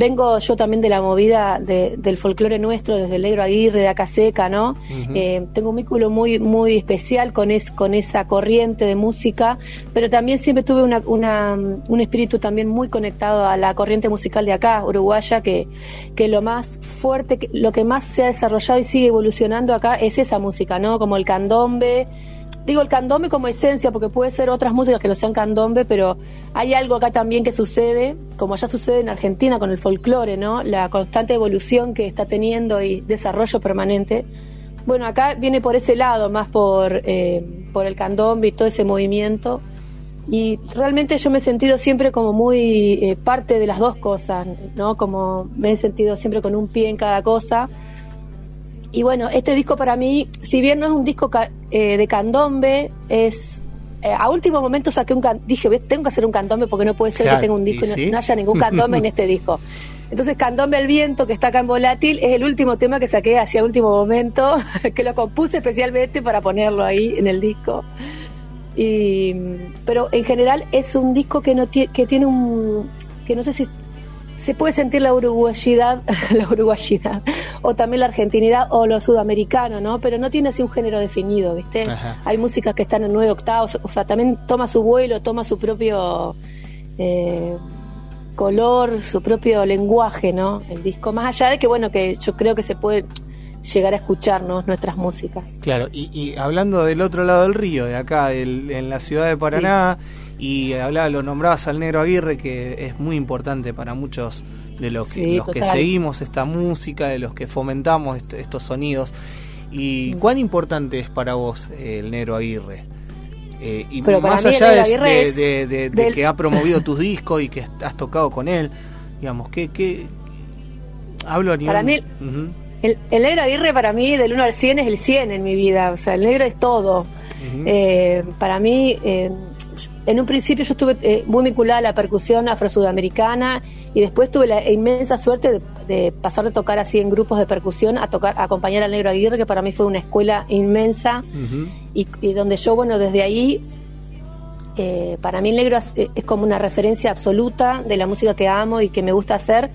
Speaker 13: Vengo yo también de la movida de- del folclore nuestro, desde el Negro Aguirre, de Acaseca, ¿no?
Speaker 14: Ujú.
Speaker 13: Eh, tengo un vínculo muy, muy especial con, es, con esa corriente de música, pero también siempre tuve una, una, un espíritu también muy conectado a la corriente musical de acá, uruguaya, que, que lo más fuerte, que- lo que más se ha desarrollado y sigue evolucionando acá es esa música, ¿no? Como el candombe. Digo el candombe como esencia, porque puede ser otras músicas que no sean candombe, pero hay algo acá también que sucede, como ya sucede en Argentina con el folclore, ¿no? La constante evolución que está teniendo y desarrollo permanente. Bueno, acá viene por ese lado, más por, eh, por el candombe y todo ese movimiento. Y realmente yo me he sentido siempre como muy eh, parte de las dos cosas, ¿no? Como me he sentido siempre con un pie en cada cosa. Y bueno, este disco para mí, si bien no es un disco ca- eh, de candombe, es... eh, a último momento saqué un... can- Dije, "Ves, tengo que hacer un candombe porque no puede ser
Speaker 14: Claro,
Speaker 13: que tenga un disco
Speaker 14: ¿y
Speaker 13: y no,
Speaker 14: sí?
Speaker 13: no haya ningún candombe en (laughs) este disco. Entonces, Candombe al Viento, que está acá en Volátil, es el último tema que saqué hacia último momento, (laughs) que lo compuse especialmente para ponerlo ahí en el disco. Y, pero en general es un disco que no que tiene un que no sé si se puede sentir la uruguayidad, (laughs) la uruguayidad, o también la argentinidad o lo sudamericano, ¿no? Pero no tiene así un género definido, ¿viste?
Speaker 14: Ajá.
Speaker 13: Hay músicas que están en nueve octavos, o sea, también toma su vuelo, toma su propio eh, color, su propio lenguaje, ¿no? El disco, más allá de que, bueno, que yo creo que se puede llegar a escucharnos nuestras músicas.
Speaker 2: Claro, y, y hablando del otro lado del río, de acá, del- en la ciudad de Paraná, y hablaba, lo nombrabas al Negro Aguirre, que es muy importante para muchos de los que,
Speaker 13: Sí,
Speaker 2: los que
Speaker 13: total.
Speaker 2: seguimos esta música, de los que fomentamos est- estos sonidos. ¿Y cuán importante es para vos eh, el Negro Aguirre? Eh, y
Speaker 13: Pero
Speaker 2: más allá de,
Speaker 13: Aguirre
Speaker 2: de-
Speaker 13: es
Speaker 2: de- de- de
Speaker 13: del-
Speaker 2: que ha promovido tus discos y que has tocado con él, digamos, ¿qué, qué, hablo a nivel...
Speaker 13: Para mí-. El, el negro Aguirre para mí del 1 al 100 es el 100 en mi vida, o sea, el negro es todo. Eh, para mí, en un principio yo estuve eh, muy vinculada a la percusión afro-sudamericana y después tuve la inmensa suerte de, de pasar de tocar así en grupos de percusión a tocar, a acompañar al negro Aguirre, que para mí fue una escuela inmensa y, y donde yo, bueno, desde ahí eh, para mí el negro es, es como una referencia absoluta de la música que amo y que me gusta hacer.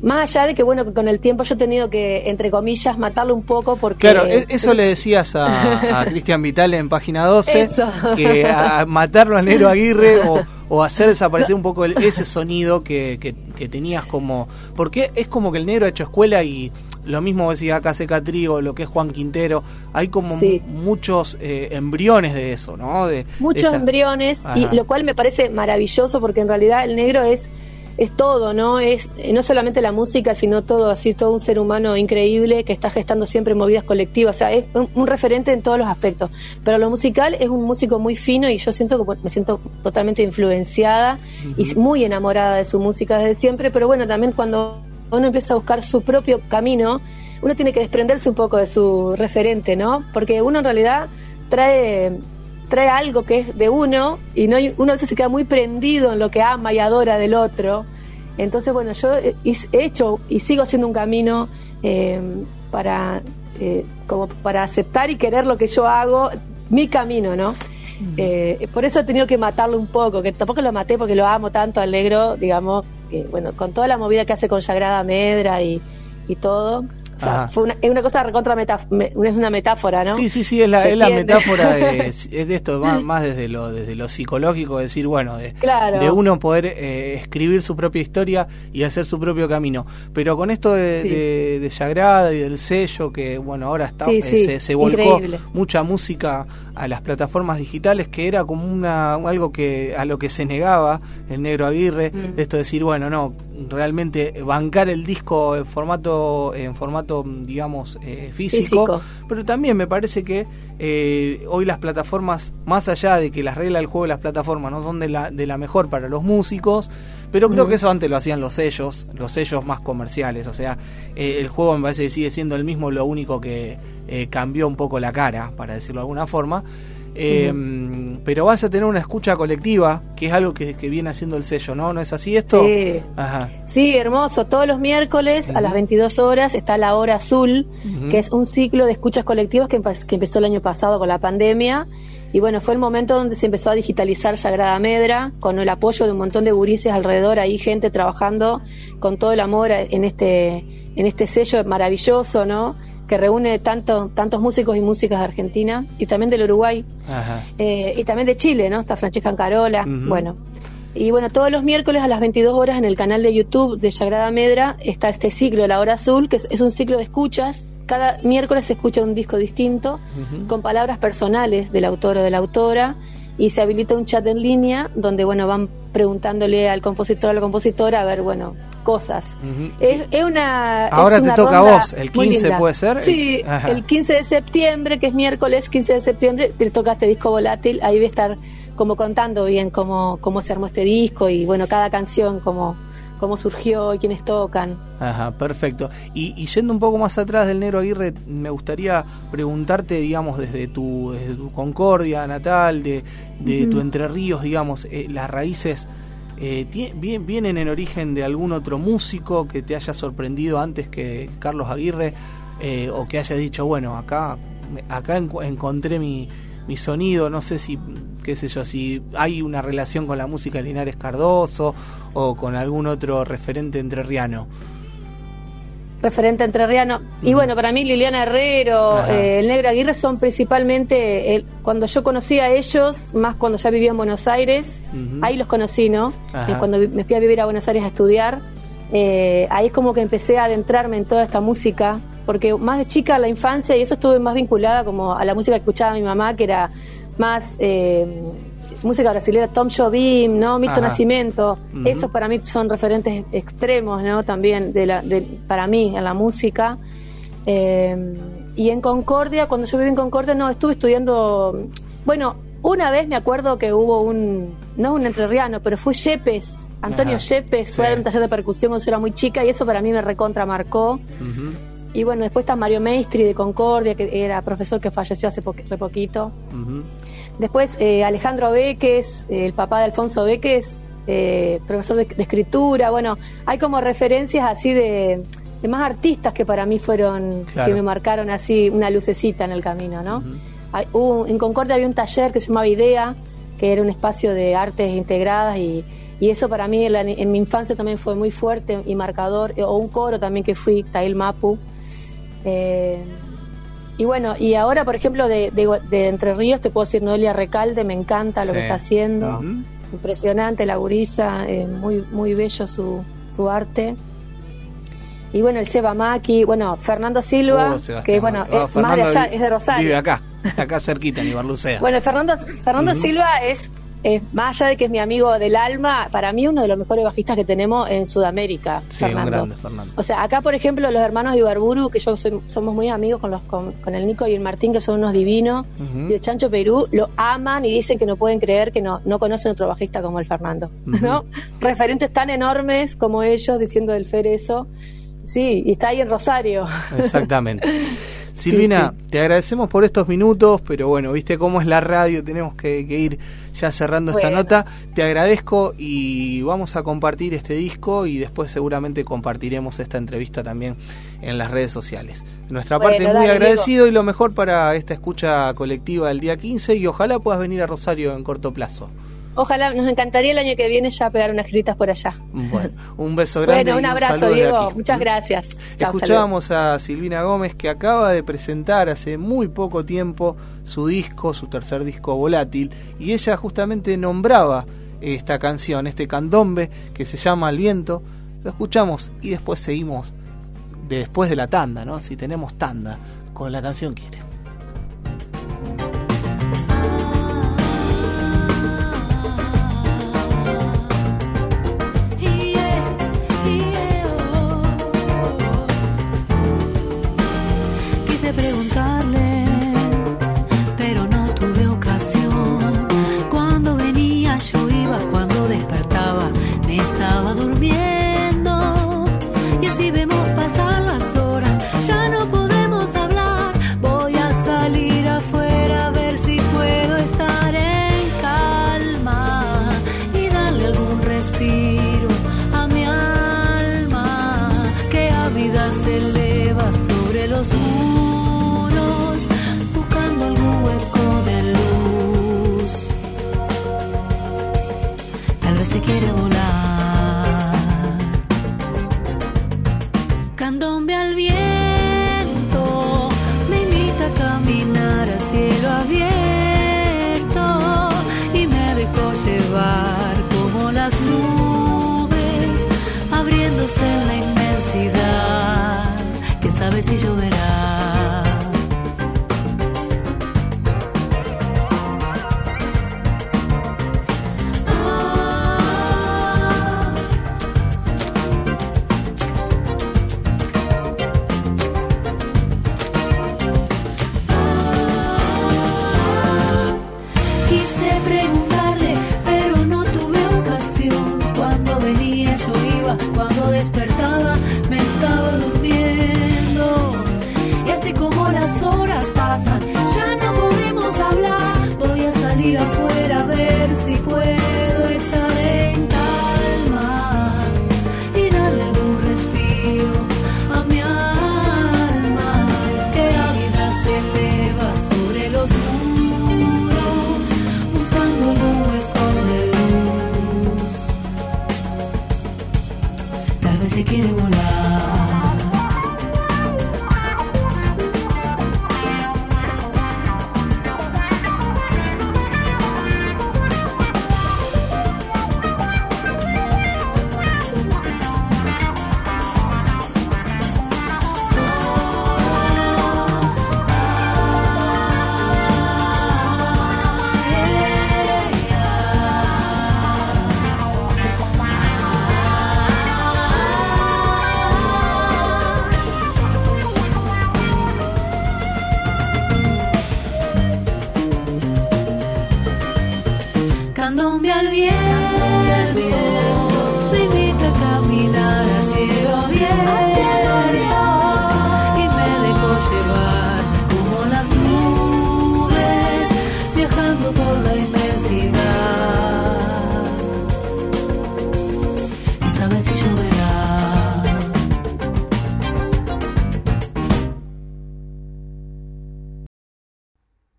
Speaker 13: Más allá de que, bueno, que con el tiempo yo he tenido que, entre comillas, matarlo un poco porque...
Speaker 2: Claro, e- eso le decías a, a Cristian Vital en página 12,
Speaker 13: Eso.
Speaker 2: que a matarlo al negro Aguirre o, o hacer desaparecer un poco el- ese sonido que, que, que tenías como... Porque es como que el negro ha hecho escuela y lo mismo decía acá Seca Trigo, lo que es Juan Quintero, hay como
Speaker 13: Sí.
Speaker 2: muchos eh, embriones de eso, ¿no? De, de
Speaker 13: muchos
Speaker 2: esta-
Speaker 13: embriones
Speaker 2: Ajá.
Speaker 13: y lo cual me parece maravilloso porque en realidad el negro es es todo no es eh, no solamente la música sino todo así todo un ser humano increíble que está gestando siempre movidas colectivas. O sea es un, un referente en todos los aspectos. Pero lo musical es un músico muy fino y yo siento que me siento totalmente influenciada y muy enamorada de su música desde siempre pero bueno también cuando uno empieza a buscar su propio camino uno tiene que desprenderse un poco de su referente no porque uno en realidad trae trae algo que es de uno y no hay- uno a veces se queda muy prendido en lo que ama y adora del otro. Entonces, bueno, yo he he hecho y sigo haciendo un camino eh, para, eh, como para aceptar y querer lo que yo hago, mi camino, ¿no? Eh, por eso he tenido que matarlo un poco, que tampoco lo maté porque lo amo tanto al negro, digamos, que, bueno, con toda la movida que hace con Sagrada Medra y, y todo. O sea,
Speaker 2: Ajá.
Speaker 13: fue una, es una cosa recontra metaf- me- es una metáfora, ¿no?
Speaker 2: Sí, sí, sí, es la, es la metáfora de, (laughs) es de esto, más, más desde lo desde lo psicológico, decir, bueno, de,
Speaker 13: Claro.
Speaker 2: de uno poder eh, escribir su propia historia y hacer su propio camino. Pero con esto de,
Speaker 13: Sí.
Speaker 2: de, de y del sello, que bueno, ahora está,
Speaker 13: Sí,
Speaker 2: eh, se, se volcó
Speaker 13: increíble.
Speaker 2: mucha música a las plataformas digitales, que era como una algo que a lo que se negaba el negro Aguirre,
Speaker 13: Mm.
Speaker 2: esto de decir, bueno, no, realmente bancar el disco en formato, en formato digamos, eh, físico,
Speaker 13: Físico.
Speaker 2: pero también me parece que eh, hoy las plataformas, más allá de que las reglas del juego de las plataformas no son de la, de la mejor para los músicos, pero creo que eso antes lo hacían los sellos, los sellos más comerciales, o sea, eh, el juego me parece que sigue siendo el mismo, lo único que eh, cambió un poco la cara, para decirlo de alguna forma. Eh, Pero vas a tener una escucha colectiva, que es algo que, que viene haciendo el sello, ¿no? ¿No es así esto?
Speaker 13: Sí.
Speaker 2: Ajá.
Speaker 13: Sí, hermoso. Todos los miércoles a las 22 horas está la Hora Azul, que es un ciclo de escuchas colectivas que, empe- que empezó el año pasado con la pandemia. Y bueno, fue el momento donde se empezó a digitalizar Sagrada Medra, con el apoyo de un montón de gurises alrededor, ahí gente trabajando con todo el amor en este, en este sello maravilloso, ¿no? Que reúne tanto, tantos músicos y músicas de Argentina y también del Uruguay.
Speaker 2: Ajá.
Speaker 13: Eh, y también de Chile, ¿no? Está Francesca Ancarola. Bueno. Y bueno, todos los miércoles a las 22 horas en el canal de YouTube de Sagrada Medra está este ciclo, La Hora Azul, que es, es un ciclo de escuchas. Cada miércoles se escucha un disco distinto, con palabras personales del autor o de la autora, y se habilita un chat en línea donde, bueno, van preguntándole al compositor o a la compositora a ver, bueno, cosas. Es, es una.
Speaker 2: Ahora
Speaker 13: es
Speaker 2: te
Speaker 13: una
Speaker 2: toca a vos, el
Speaker 13: muy
Speaker 2: 15
Speaker 13: linda.
Speaker 2: puede ser.
Speaker 13: Sí,
Speaker 2: Ajá.
Speaker 13: el 15 de septiembre, que es miércoles 15 de septiembre, te toca este disco volátil. Ahí voy a estar como contando bien cómo, cómo se armó este disco y bueno, cada canción, cómo, cómo surgió y quiénes tocan.
Speaker 2: Ajá, perfecto. Y, y yendo un poco más atrás del Negro Aguirre, me gustaría preguntarte, digamos, desde tu, desde tu Concordia natal, de, de tu Entre Ríos, digamos, eh, las raíces eh, vienen en origen de algún otro músico que te haya sorprendido antes que Carlos Aguirre, eh, o que hayas dicho, bueno, acá, acá encontré mi, mi sonido, no sé si, qué sé yo, si hay una relación con la música de Linares Cardoso o con algún otro referente entrerriano.
Speaker 13: referente entrerriano. Y bueno, para mí Liliana Herrero, eh, el Negro Aguirre son principalmente, cuando yo conocí a ellos, más cuando ya vivía en Buenos Aires, ahí los conocí, ¿no? Eh, cuando me fui a vivir a Buenos Aires a estudiar, eh, ahí es como que empecé a adentrarme en toda esta música, porque más de chica, a la infancia, y eso estuve más vinculada como a la música que escuchaba mi mamá, que era más... música brasileña, Tom Jobim, ¿no? Milton
Speaker 2: Ajá.
Speaker 13: Nascimento, esos para mí son referentes extremos, ¿no? También de la, de- para mí en la música. Eh, y en Concordia, cuando yo viví en Concordia, no, estuve estudiando, bueno, una vez me acuerdo que hubo un, no un entrerriano, pero fue Yepes, Antonio
Speaker 2: Ajá,
Speaker 13: Yepes,
Speaker 2: sí.
Speaker 13: fue a un taller de percusión cuando yo era muy chica y eso para mí me recontra marcó. Y bueno, después está Mario Maestri de Concordia, que era profesor que falleció hace po- re poquito.
Speaker 2: ujú.
Speaker 13: Después eh, Alejandro Beques, eh, el papá de Alfonso Beques, eh, profesor de, de escritura. Bueno, hay como referencias así de, de más artistas que para mí fueron,
Speaker 2: Claro.
Speaker 13: que me marcaron así una lucecita en el camino, ¿no? Hay- hubo- en Concordia había un taller que se llamaba Idea, que era un espacio de artes integradas y, y eso para mí en, la- en mi infancia también fue muy fuerte y marcador. O un coro también que fui, Tail Mapu. Eh, y bueno, y ahora, por ejemplo, de, de- de Entre Ríos, te puedo decir Noelia Recalde, me encanta lo
Speaker 2: Sí.
Speaker 13: que está haciendo. Impresionante, la gurisa, eh, muy, muy bello su, su arte. Y bueno, el Seba Maki, bueno, Fernando Silva,
Speaker 2: Oh,
Speaker 13: que bueno,
Speaker 2: ah,
Speaker 13: es más de allá, es de Rosario.
Speaker 2: Vive acá, acá cerquita, en Ibarlucea.
Speaker 13: Bueno, Fernando, Fernando. Silva es, es, más allá de que es mi amigo del alma, para mí uno de los mejores bajistas que tenemos en Sudamérica,
Speaker 2: sí,
Speaker 13: Fernando.
Speaker 2: grande, Fernando.
Speaker 13: O sea, acá, por ejemplo, los hermanos de Ibarburu, que yo soy- somos muy amigos con, los, con, con el Nico y el Martín, que son unos divinos, y el Chancho Perú, lo aman y dicen que no pueden creer que no, no conocen otro bajista como el Fernando. ¿no? Referentes tan enormes como ellos diciendo del Fer eso. Sí, y está ahí en Rosario.
Speaker 2: Exactamente. (laughs) Silvina, te agradecemos por estos minutos, pero bueno, viste cómo es la radio, tenemos que, que ir ya cerrando esta nota. Te agradezco y vamos a compartir este disco y después seguramente compartiremos esta entrevista también en las redes sociales. De nuestra
Speaker 13: Bueno,
Speaker 2: parte, muy
Speaker 13: dale,
Speaker 2: agradecido y lo mejor para esta escucha colectiva del día 15 y ojalá puedas venir a Rosario en corto plazo.
Speaker 13: Ojalá, nos encantaría el año que viene ya pegar unas gritas por allá.
Speaker 15: Bueno, (laughs) un beso grande.
Speaker 13: Bueno, un abrazo, Diego. Muchas gracias. Hasta luego.
Speaker 15: Escuchábamos a Silvina Gómez que acaba de presentar hace muy poco tiempo su disco, su tercer disco volátil, y ella justamente nombraba esta canción, este candombe que se llama Al viento. Lo escuchamos y después seguimos de- después de la tanda, ¿no? Si tenemos tanda con la canción quiere.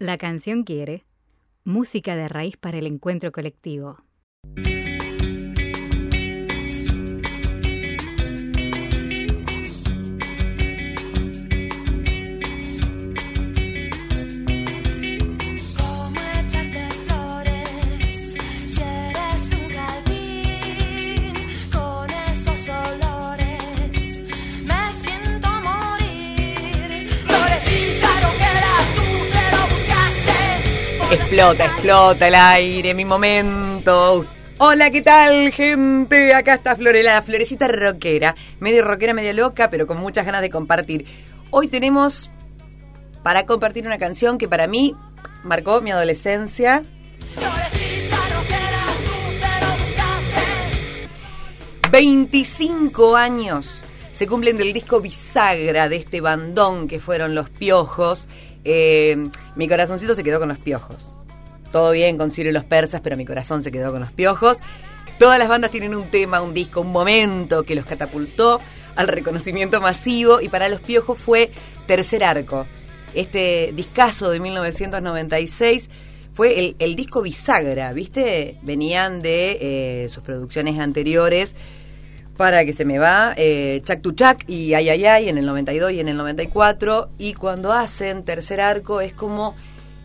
Speaker 16: La
Speaker 10: canción quiere música de raíz para el encuentro colectivo.
Speaker 6: Explota, explota el aire, mi momento. Hola, ¿qué tal, gente? Acá está Florela, la florecita rockera. Medio rockera, medio loca, pero con muchas ganas de compartir. Hoy tenemos para compartir una canción que para mí marcó mi adolescencia. 25 años se cumplen del disco bisagra de este bandón que fueron los piojos. Eh, mi corazoncito se quedó con los piojos todo bien con Ciro y los persas, pero mi corazón se quedó con los piojos. Todas las bandas tienen un tema, un disco, un momento que los catapultó al reconocimiento masivo y para los piojos fue Tercer Arco. Este discazo de 1996
Speaker 17: fue el, disco bisagra, ¿viste? Venían de eh, sus producciones anteriores. Para que se me va, eh, Chac tu Chac y Ay Ay Ay en el 92 y en el 94. Y cuando hacen Tercer Arco es como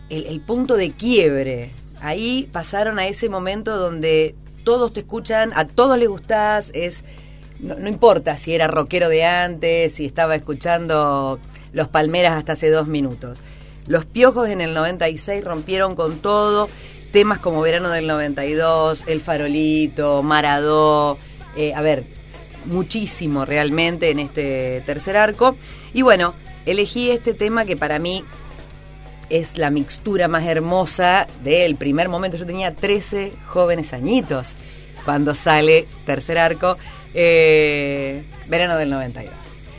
Speaker 17: el, punto de quiebre. Ahí pasaron a ese momento donde todos te escuchan, a todos les gustás, es... No, importa si era rockero de antes, si estaba escuchando Los Palmeras hasta hace dos minutos. Los Piojos en el 96 rompieron con todo, temas como Verano del 92, El Farolito, Maradó, eh, a ver, muchísimo realmente en este tercer arco. Y bueno, elegí este tema que para mí es la mixtura más hermosa del primer momento. Yo tenía 13 jóvenes añitos cuando sale Tercer Arco, eh, verano del 92.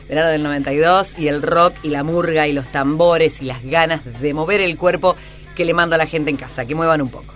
Speaker 17: Verano del 92 y el rock y la murga y los tambores y las ganas de mover el cuerpo que le mando a la gente en casa, que muevan un poco.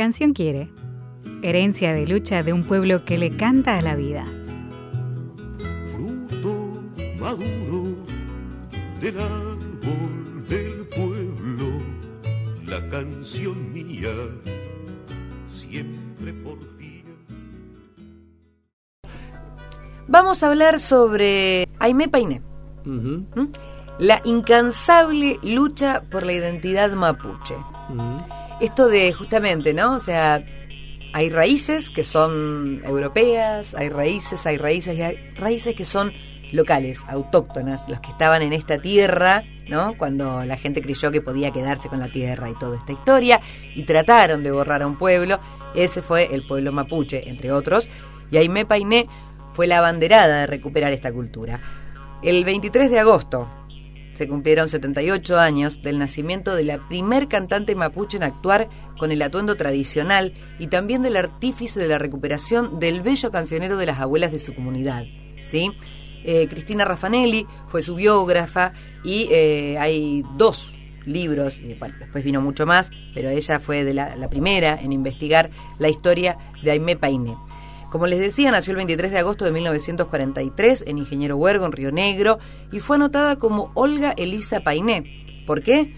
Speaker 10: canción quiere. Herencia de lucha de un pueblo que le canta a la vida.
Speaker 18: Fruto maduro del árbol del pueblo, la canción mía siempre por fin.
Speaker 6: Vamos a hablar sobre Aimé Painé. ¿Mm? La incansable lucha por la identidad mapuche. Esto de justamente, ¿no? O sea, hay raíces que son europeas, hay raíces, hay raíces y hay raíces que son locales, autóctonas, los que estaban en esta tierra, ¿no? Cuando la gente creyó que podía quedarse con la tierra y toda esta historia, y trataron de borrar a un pueblo, ese fue el pueblo mapuche, entre otros, y Aimé Painé fue la abanderada de recuperar esta cultura. El 23 de agosto se cumplieron 78 años del nacimiento de la primer cantante mapuche en actuar con el atuendo tradicional y también del artífice de la recuperación del bello cancionero de las abuelas de su comunidad. ¿sí? Eh, Cristina Raffanelli fue su biógrafa y eh, hay dos libros, y bueno, después vino mucho más, pero ella fue de la, la primera en investigar la historia de Aimé Painé. Como les decía, nació el 23 de agosto de 1943 en Ingeniero Huergo, en Río Negro, y fue anotada como Olga Elisa Painé. ¿Por qué?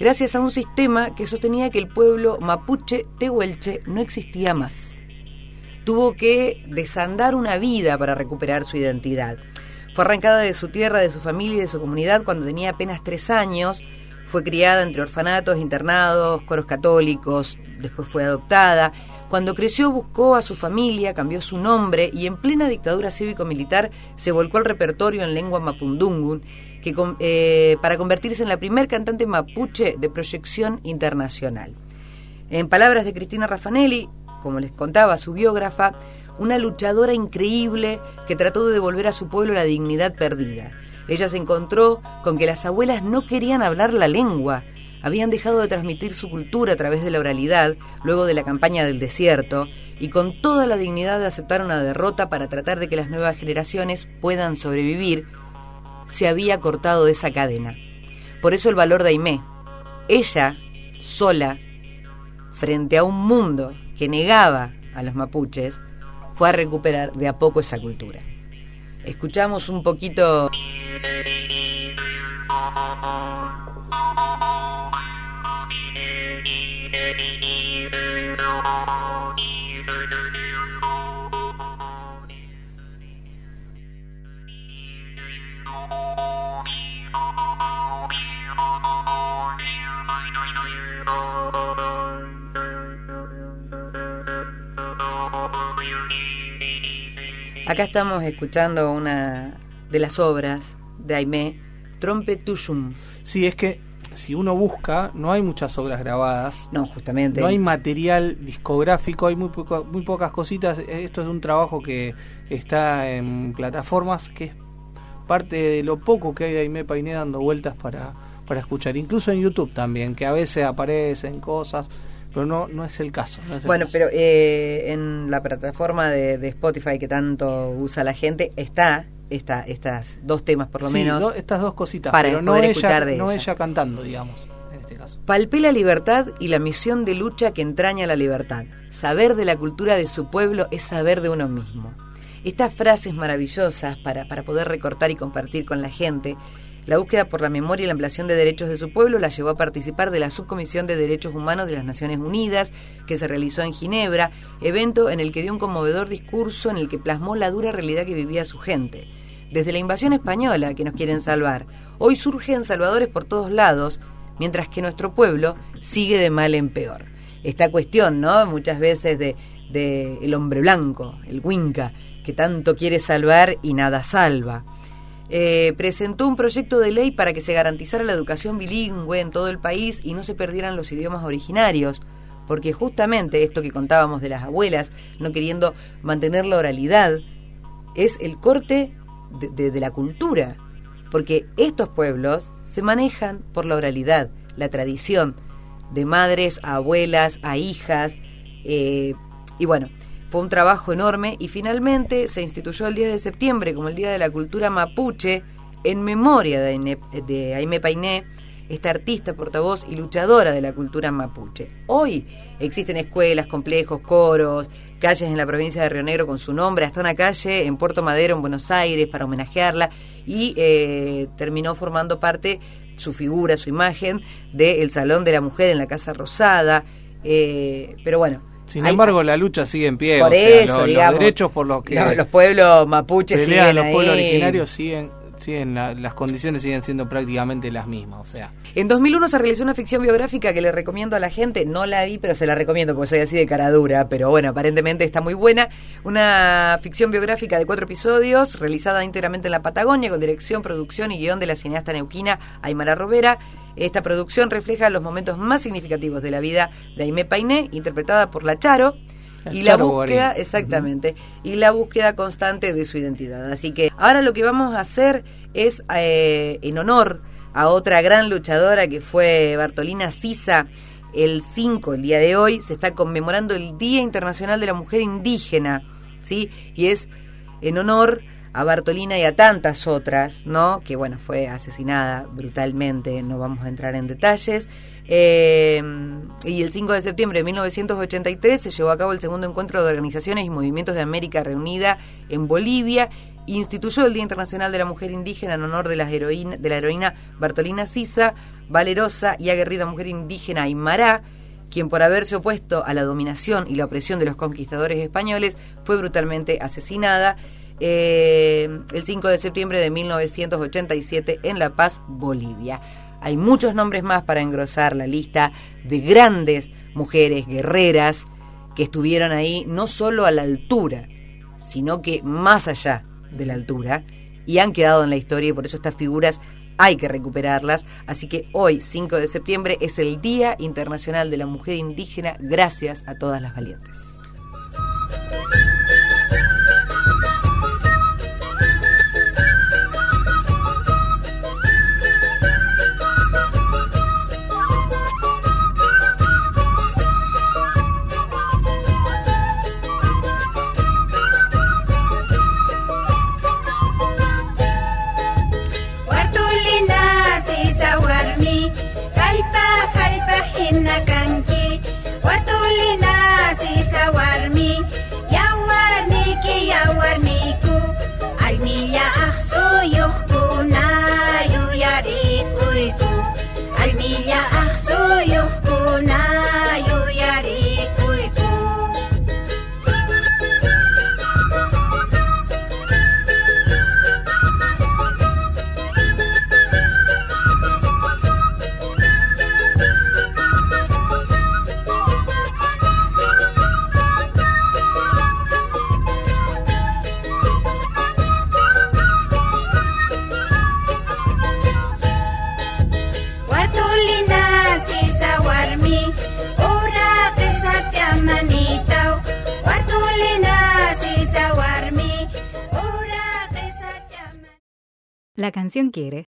Speaker 6: Gracias a un sistema que sostenía que el pueblo mapuche tehuelche no existía más. Tuvo que desandar una vida para recuperar su identidad. Fue arrancada de su tierra, de su familia y de su comunidad cuando tenía apenas tres años. Fue criada entre orfanatos, internados, coros católicos. Después fue adoptada. Cuando creció buscó a su familia, cambió su nombre y en plena dictadura cívico-militar se volcó al repertorio en lengua mapundungun que, eh, para convertirse en la primer cantante mapuche de proyección internacional. En palabras de Cristina Raffanelli, como les contaba su biógrafa, una luchadora increíble que trató de devolver a su pueblo la dignidad perdida. Ella se encontró con que las abuelas no querían hablar la lengua, habían dejado de transmitir su cultura a través de la oralidad luego de la campaña del desierto y con toda la dignidad de aceptar una derrota para tratar de que las nuevas generaciones puedan sobrevivir, se había cortado esa cadena. Por eso el valor de Aimé. Ella, sola, frente a un mundo que negaba a los mapuches, fue a recuperar de a poco esa cultura. Escuchamos un poquito Acá estamos escuchando una de las obras de Aimé, Trompe Tushum.
Speaker 2: Sí, es que si uno busca, no hay muchas obras grabadas.
Speaker 6: No, justamente.
Speaker 2: No hay material discográfico, hay muy, poco- muy pocas cositas. Esto es un trabajo que está en plataformas, que es parte de lo poco que hay de Aimé Painé dando vueltas para, para escuchar. Incluso en YouTube también, que a veces aparecen cosas, pero no, no es el caso. no es el
Speaker 6: Bueno,
Speaker 2: caso.
Speaker 6: pero eh, en la plataforma de, de Spotify que tanto usa la gente está esta, estas dos temas por lo
Speaker 2: Sí,
Speaker 6: menos.
Speaker 2: do- estas dos cositas,
Speaker 6: para
Speaker 2: pero no
Speaker 6: poder
Speaker 2: ella,
Speaker 6: escuchar de
Speaker 2: no
Speaker 6: ella.
Speaker 2: ella cantando, digamos, en este caso.
Speaker 6: Palpé la libertad y la misión de lucha que entraña la libertad. Saber de la cultura de su pueblo es saber de uno mismo. Estas frases maravillosas para, para poder recortar y compartir con la gente, la búsqueda por la memoria y la ampliación de derechos de su pueblo la llevó a participar de la Subcomisión de Derechos Humanos de las Naciones Unidas, que se realizó en Ginebra, evento en el que dio un conmovedor discurso en el que plasmó la dura realidad que vivía su gente. Desde la invasión española que nos quieren salvar, hoy surgen salvadores por todos lados, mientras que nuestro pueblo sigue de mal en peor. Esta cuestión, ¿no? Muchas veces de, de el hombre blanco, el Winca, que tanto quiere salvar y nada salva. Eh, presentó un proyecto de ley para que se garantizara la educación bilingüe en todo el país y no se perdieran los idiomas originarios, porque justamente esto que contábamos de las abuelas, no queriendo mantener la oralidad, es el corte de, la cultura, porque estos pueblos se manejan por la oralidad, la tradición, de madres a abuelas, a hijas, eh, y bueno, fue un trabajo enorme y finalmente se instituyó el 10 de septiembre como el Día de la Cultura Mapuche en memoria de, Aimé Painé, esta artista, portavoz y luchadora de la cultura mapuche. Hoy existen escuelas, complejos, coros, calles en la provincia de Río Negro con su nombre, hasta una calle en Puerto Madero, en Buenos Aires, para homenajearla y eh, terminó formando parte su figura, su imagen, del Salón de la Mujer en la Casa Rosada. eh, pero bueno.
Speaker 2: Sin
Speaker 6: hay-
Speaker 2: embargo, la lucha sigue en pie.
Speaker 6: Por
Speaker 2: o sea,
Speaker 6: eso,
Speaker 2: lo- los, derechos por los que
Speaker 6: los, los pueblos mapuches
Speaker 2: pelean
Speaker 6: siguen
Speaker 2: los pueblos originarios siguen, siguen la- las condiciones siguen siendo prácticamente las mismas. O sea,
Speaker 6: En 2001 se realizó una ficción biográfica que le recomiendo a la gente. No la vi, pero se la recomiendo porque soy así de cara dura. Pero bueno, aparentemente está muy buena. Una ficción biográfica de cuatro episodios, realizada íntegramente en la Patagonia, con dirección, producción y guion de la cineasta neuquina Aymara Robera. Esta producción refleja los momentos más significativos de la vida de Aimé Painé, interpretada por La Charo. Y la búsqueda, exactamente, y la búsqueda constante de su identidad. Así que ahora lo que vamos a hacer es, eh, en honor a otra gran luchadora que fue Bartolina Sisa, el 5, el día de hoy, se está conmemorando el Día Internacional de la Mujer Indígena, ¿sí? Y es en honor a Bartolina y a tantas otras, ¿no? Que bueno, fue asesinada brutalmente, no vamos a entrar en detalles. Eh, y el 5 de septiembre de 1983 se llevó a cabo el segundo encuentro de organizaciones y movimientos de América Reunida en Bolivia. Instituyó el Día Internacional de la Mujer Indígena en honor de, las heroína- de la heroína Bartolina Sisa, valerosa y aguerrida mujer indígena Aymara, quien por haberse opuesto a la dominación y la opresión de los conquistadores españoles fue brutalmente asesinada eh, el 5 de septiembre de 1987 en La Paz, Bolivia. Hay muchos nombres más para engrosar la lista de grandes mujeres guerreras que estuvieron ahí no solo a la altura, sino que más allá de la altura y han quedado en la historia y por eso estas figuras hay que recuperarlas. Así que hoy, 5 de septiembre, es el Día Internacional de la Mujer Indígena. Gracias a todas las valientes.
Speaker 10: La canción quiere